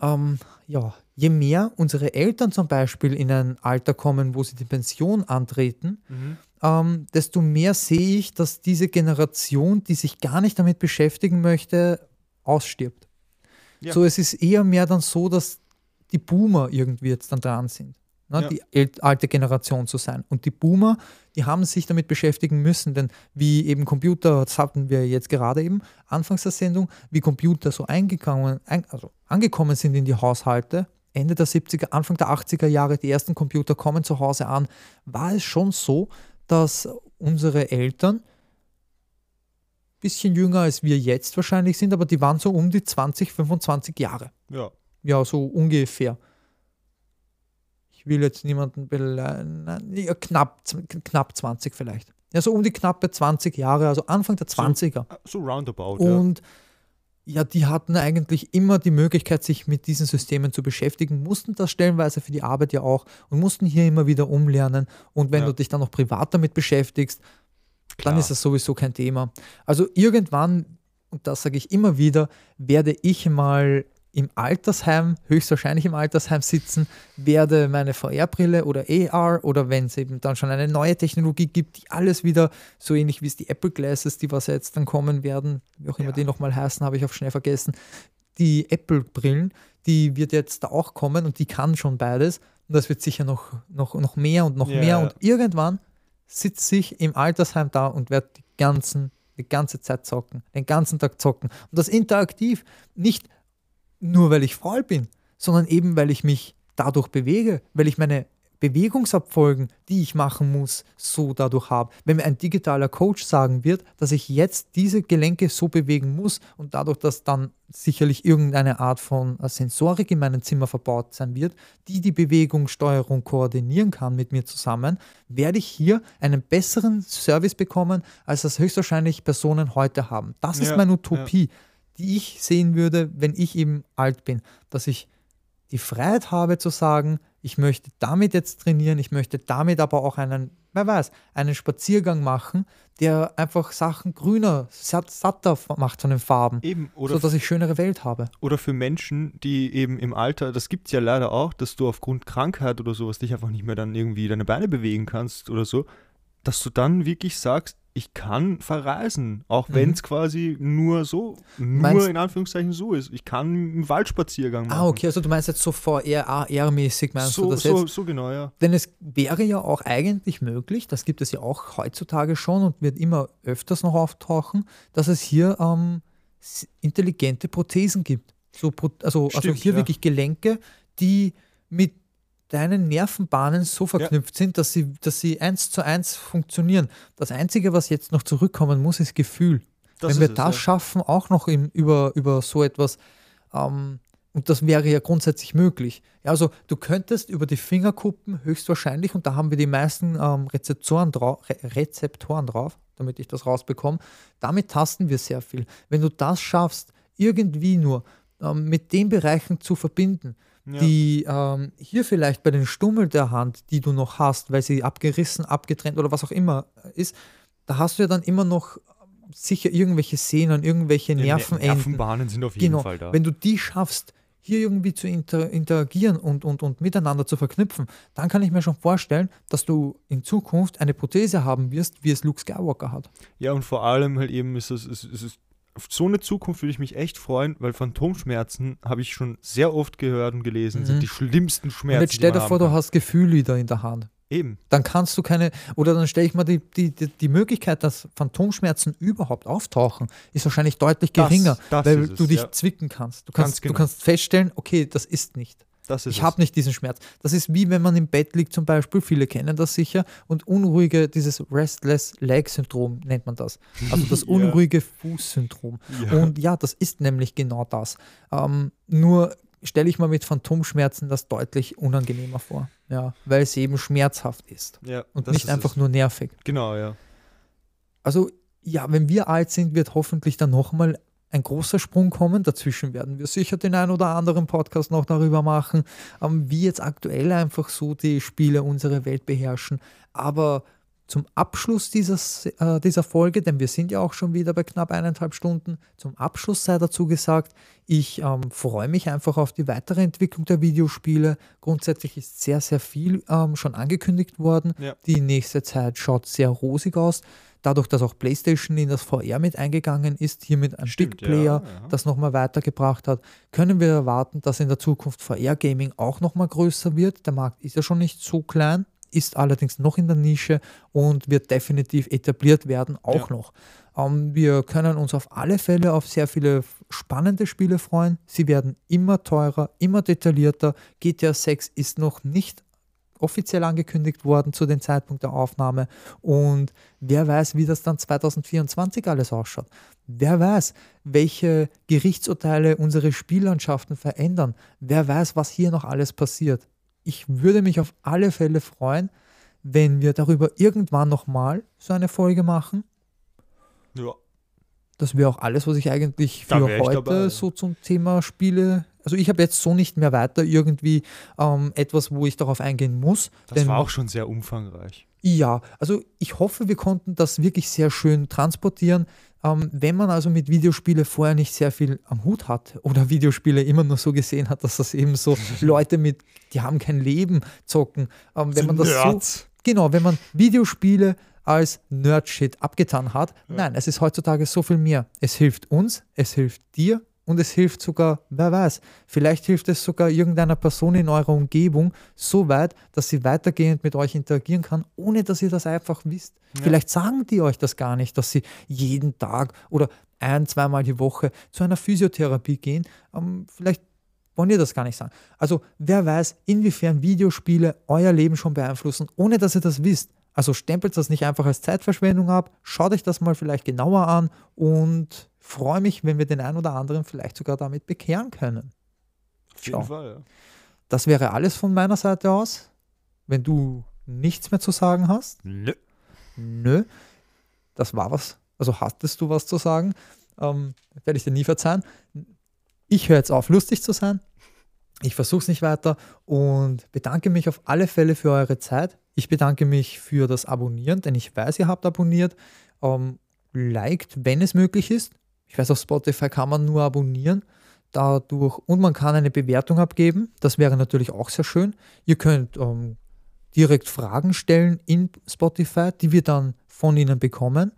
ähm, ja, je mehr unsere Eltern zum Beispiel in ein Alter kommen, wo sie die Pension antreten, Mhm. ähm, desto mehr sehe ich, dass diese Generation, die sich gar nicht damit beschäftigen möchte, ausstirbt. Ja. So, es ist eher mehr dann so, dass die Boomer irgendwie jetzt dann dran sind. Ne, Ja. Die alte Generation zu sein. Und die Boomer, die haben sich damit beschäftigen müssen, denn wie eben Computer, das hatten wir jetzt gerade eben, anfangs der Sendung, wie Computer so eingegangen, ein, also angekommen sind in die Haushalte, Ende der 70er, Anfang der 80er Jahre, die ersten Computer kommen zu Hause an, war es schon so, dass unsere Eltern bisschen jünger als wir jetzt wahrscheinlich sind, aber die waren so um die 20, 25 Jahre. Ja. Ja, so ungefähr. Ich will jetzt niemanden beleidigen. Ja, knapp, knapp 20 vielleicht. Ja, so um die knappe 20 Jahre, also Anfang der 20er. So roundabout, ja. Und ja, die hatten eigentlich immer die Möglichkeit, sich mit diesen Systemen zu beschäftigen, mussten das stellenweise für die Arbeit ja auch und mussten hier immer wieder umlernen. Und wenn Ja. du dich dann noch privat damit beschäftigst, dann Klar. ist das sowieso kein Thema. Also irgendwann, und das sage ich immer wieder, werde ich mal im Altersheim, höchstwahrscheinlich im Altersheim sitzen, werde meine VR-Brille oder AR oder wenn es eben dann schon eine neue Technologie gibt, die alles wieder so ähnlich wie es die Apple Glasses, die was jetzt dann kommen werden, wie auch immer Ja. die nochmal heißen, habe ich auch schnell vergessen, die Apple-Brillen, die wird jetzt da auch kommen und die kann schon beides und das wird sicher noch, noch, noch mehr und noch Ja, mehr und irgendwann sitze ich im Altersheim da und werde die, ganzen, die ganze Zeit zocken, den ganzen Tag zocken. Und das interaktiv, nicht nur weil ich faul bin, sondern eben weil ich mich dadurch bewege, weil ich meine Bewegungsabfolgen, die ich machen muss, so dadurch habe. Wenn mir ein digitaler Coach sagen wird, dass ich jetzt diese Gelenke so bewegen muss und dadurch, dass dann sicherlich irgendeine Art von Sensorik in meinem Zimmer verbaut sein wird, die die Bewegungssteuerung koordinieren kann mit mir zusammen, werde ich hier einen besseren Service bekommen, als das höchstwahrscheinlich Personen heute haben. Das ist Ja, meine Utopie, die ich sehen würde, wenn ich eben alt bin, dass ich die Freiheit habe zu sagen, ich möchte damit jetzt trainieren, ich möchte damit aber auch einen, wer weiß, einen Spaziergang machen, der einfach Sachen grüner, satt, satter macht von den Farben, Eben, oder, sodass ich schönere Welt habe. oder für Menschen, die eben im Alter, das gibt es ja leider auch, dass du aufgrund Krankheit oder sowas dich einfach nicht mehr dann irgendwie deine Beine bewegen kannst oder so, dass du dann wirklich sagst, ich kann verreisen, auch Mhm. wenn es quasi nur so, nur Meinst- in Anführungszeichen so ist. Ich kann einen Waldspaziergang machen. Ah, okay, also du meinst jetzt so VR-mäßig, meinst So, du das so, jetzt? so genau, ja. Denn es wäre ja auch eigentlich möglich, das gibt es ja auch heutzutage schon und wird immer öfters noch auftauchen, dass es hier ähm, intelligente Prothesen gibt. So, also, also Stimmt, hier ja. wirklich Gelenke, die mit deinen Nervenbahnen so verknüpft sind, dass sie, dass sie eins zu eins funktionieren. Das Einzige, was jetzt noch zurückkommen muss, ist Gefühl. Das Wenn wir es, das ja. schaffen, auch noch im, über, über so etwas, ähm, und das wäre ja grundsätzlich möglich. Ja, also du könntest über die Fingerkuppen höchstwahrscheinlich, und da haben wir die meisten ähm, Rezeptoren, drau Re Rezeptoren drauf, damit ich das rausbekomme, damit tasten wir sehr viel. Wenn du das schaffst, irgendwie nur ähm, mit den Bereichen zu verbinden, Ja. die ähm, hier vielleicht bei den Stummel der Hand, die du noch hast, weil sie abgerissen, abgetrennt oder was auch immer ist, da hast du ja dann immer noch sicher irgendwelche Sehnen, irgendwelche Die Nervenenden. Nervenbahnen sind auf jeden Genau, Fall da. wenn du die schaffst, hier irgendwie zu inter interagieren und, und, und miteinander zu verknüpfen, dann kann ich mir schon vorstellen, dass du in Zukunft eine Prothese haben wirst, wie es Luke Skywalker hat. Ja, und vor allem halt eben ist es, es, es ist, auf so eine Zukunft würde ich mich echt freuen, weil Phantomschmerzen habe ich schon sehr oft gehört und gelesen, Mhm. sind die schlimmsten Schmerzen. und jetzt stell dir vor, du hast Gefühl wieder in der Hand. Eben. Dann kannst du keine, oder dann stelle ich mal die, die, die, Möglichkeit, dass Phantomschmerzen überhaupt auftauchen, ist wahrscheinlich deutlich Das- geringer, das weil ist es, du dich ja. zwicken kannst. Du Ganz kannst, genau. du kannst feststellen, okay, das ist nicht. Ich habe nicht diesen Schmerz. Das ist wie wenn man im Bett liegt zum Beispiel, viele kennen das sicher, und unruhige, dieses Restless Leg Syndrom nennt man das. Also das Ja. unruhige Fußsyndrom. Ja. Und ja, das ist nämlich genau das. Ähm, nur stelle ich mir mit Phantomschmerzen das deutlich unangenehmer vor. Ja, weil es eben schmerzhaft ist. Ja, Und nicht ist einfach es. nur nervig. Genau, ja. Also, ja, wenn wir alt sind, wird hoffentlich dann nochmal ein großer Sprung kommen. Dazwischen werden wir sicher den einen oder anderen Podcast noch darüber machen, ähm, wie jetzt aktuell einfach so die Spiele unsere Welt beherrschen. Aber zum Abschluss dieses, äh, dieser Folge, denn wir sind ja auch schon wieder bei knapp eineinhalb Stunden, zum Abschluss sei dazu gesagt, ich ähm, freue mich einfach auf die weitere Entwicklung der Videospiele. Grundsätzlich ist sehr, sehr viel ähm, schon angekündigt worden. Ja. Die nächste Zeit schaut sehr rosig aus. Dadurch, dass auch PlayStation in das VR mit eingegangen ist, hier mit einem Stimmt, Big Player, ja, ja. das nochmal weitergebracht hat, können wir erwarten, dass in der Zukunft VR-Gaming auch nochmal größer wird. Der Markt ist ja schon nicht so klein, ist allerdings noch in der Nische und wird definitiv etabliert werden, auch Ja. noch. Ähm, wir können uns auf alle Fälle auf sehr viele spannende Spiele freuen. Sie werden immer teurer, immer detaillierter. GTA 6 ist noch nicht offiziell angekündigt worden zu dem Zeitpunkt der Aufnahme. Und wer weiß, wie das dann 2024 alles ausschaut. Wer weiß, welche Gerichtsurteile unsere Spiellandschaften verändern. Wer weiß, was hier noch alles passiert. Ich würde mich auf alle Fälle freuen, wenn wir darüber irgendwann nochmal so eine Folge machen. Ja. Das wäre auch alles, was ich eigentlich für heute dabei. so zum Thema Spiele. Also ich habe jetzt so nicht mehr weiter irgendwie ähm, etwas, wo ich darauf eingehen muss. Das war auch schon sehr umfangreich. ja, also ich hoffe, wir konnten das wirklich sehr schön transportieren. Ähm, wenn man also mit Videospiele vorher nicht sehr viel am Hut hat oder Videospiele immer nur so gesehen hat, dass das eben so Leute mit, die haben kein Leben zocken. Ähm, wenn man das so, genau, wenn man Videospiele als Nerd-Shit abgetan hat. Nein, es ist heutzutage so viel mehr. Es hilft uns, es hilft dir und es hilft sogar, wer weiß, vielleicht hilft es sogar irgendeiner Person in eurer Umgebung so weit, dass sie weitergehend mit euch interagieren kann, ohne dass ihr das einfach wisst. Vielleicht sagen die euch das gar nicht, dass sie jeden Tag oder ein, zweimal die Woche zu einer Physiotherapie gehen. Ähm, vielleicht wollen ihr das gar nicht sagen. Also wer weiß, inwiefern Videospiele euer Leben schon beeinflussen, ohne dass ihr das wisst. Also stempelt das nicht einfach als Zeitverschwendung ab, schaut euch das mal vielleicht genauer an und freue mich, wenn wir den einen oder anderen vielleicht sogar damit bekehren können. Auf jeden Schau. Fall, ja. Das wäre alles von meiner Seite aus. Wenn du nichts mehr zu sagen hast, Nö. nö, das war was. Also hattest du was zu sagen, ähm, werde ich dir nie verzeihen. Ich höre jetzt auf, lustig zu sein. Ich versuche es nicht weiter und bedanke mich auf alle Fälle für eure Zeit. Ich bedanke mich für das Abonnieren, denn ich weiß, ihr habt abonniert. Ähm, liked, wenn es möglich ist. Ich weiß, auf Spotify kann man nur abonnieren. Dadurch und man kann eine Bewertung abgeben. Das wäre natürlich auch sehr schön. Ihr könnt ähm, direkt Fragen stellen in Spotify, die wir dann von Ihnen bekommen.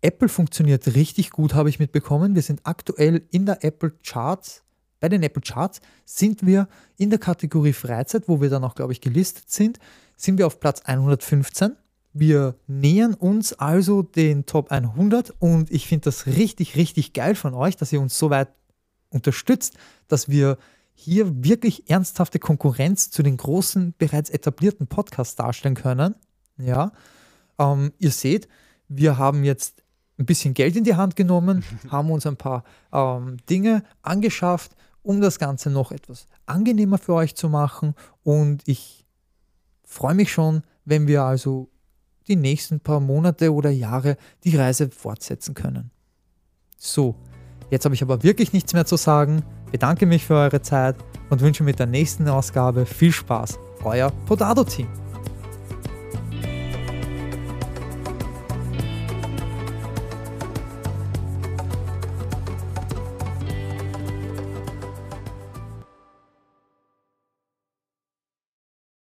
Apple funktioniert richtig gut, habe ich mitbekommen. Wir sind aktuell in der Apple Charts. Bei den Apple Charts sind wir in der Kategorie Freizeit, wo wir dann auch, glaube ich, gelistet sind, sind wir auf Platz 115. Wir nähern uns also den Top 100 und ich finde das richtig, richtig geil von euch, dass ihr uns so weit unterstützt, dass wir hier wirklich ernsthafte Konkurrenz zu den großen, bereits etablierten Podcasts darstellen können. Ja, ähm, ihr seht, wir haben jetzt ein bisschen Geld in die Hand genommen, haben uns ein paar ähm, Dinge angeschafft, um das Ganze noch etwas angenehmer für euch zu machen. Und ich freue mich schon, wenn wir also die nächsten paar Monate oder Jahre die Reise fortsetzen können. So, jetzt habe ich aber wirklich nichts mehr zu sagen. Bedanke mich für eure Zeit und wünsche mit der nächsten Ausgabe viel Spaß. Euer Podado-Team.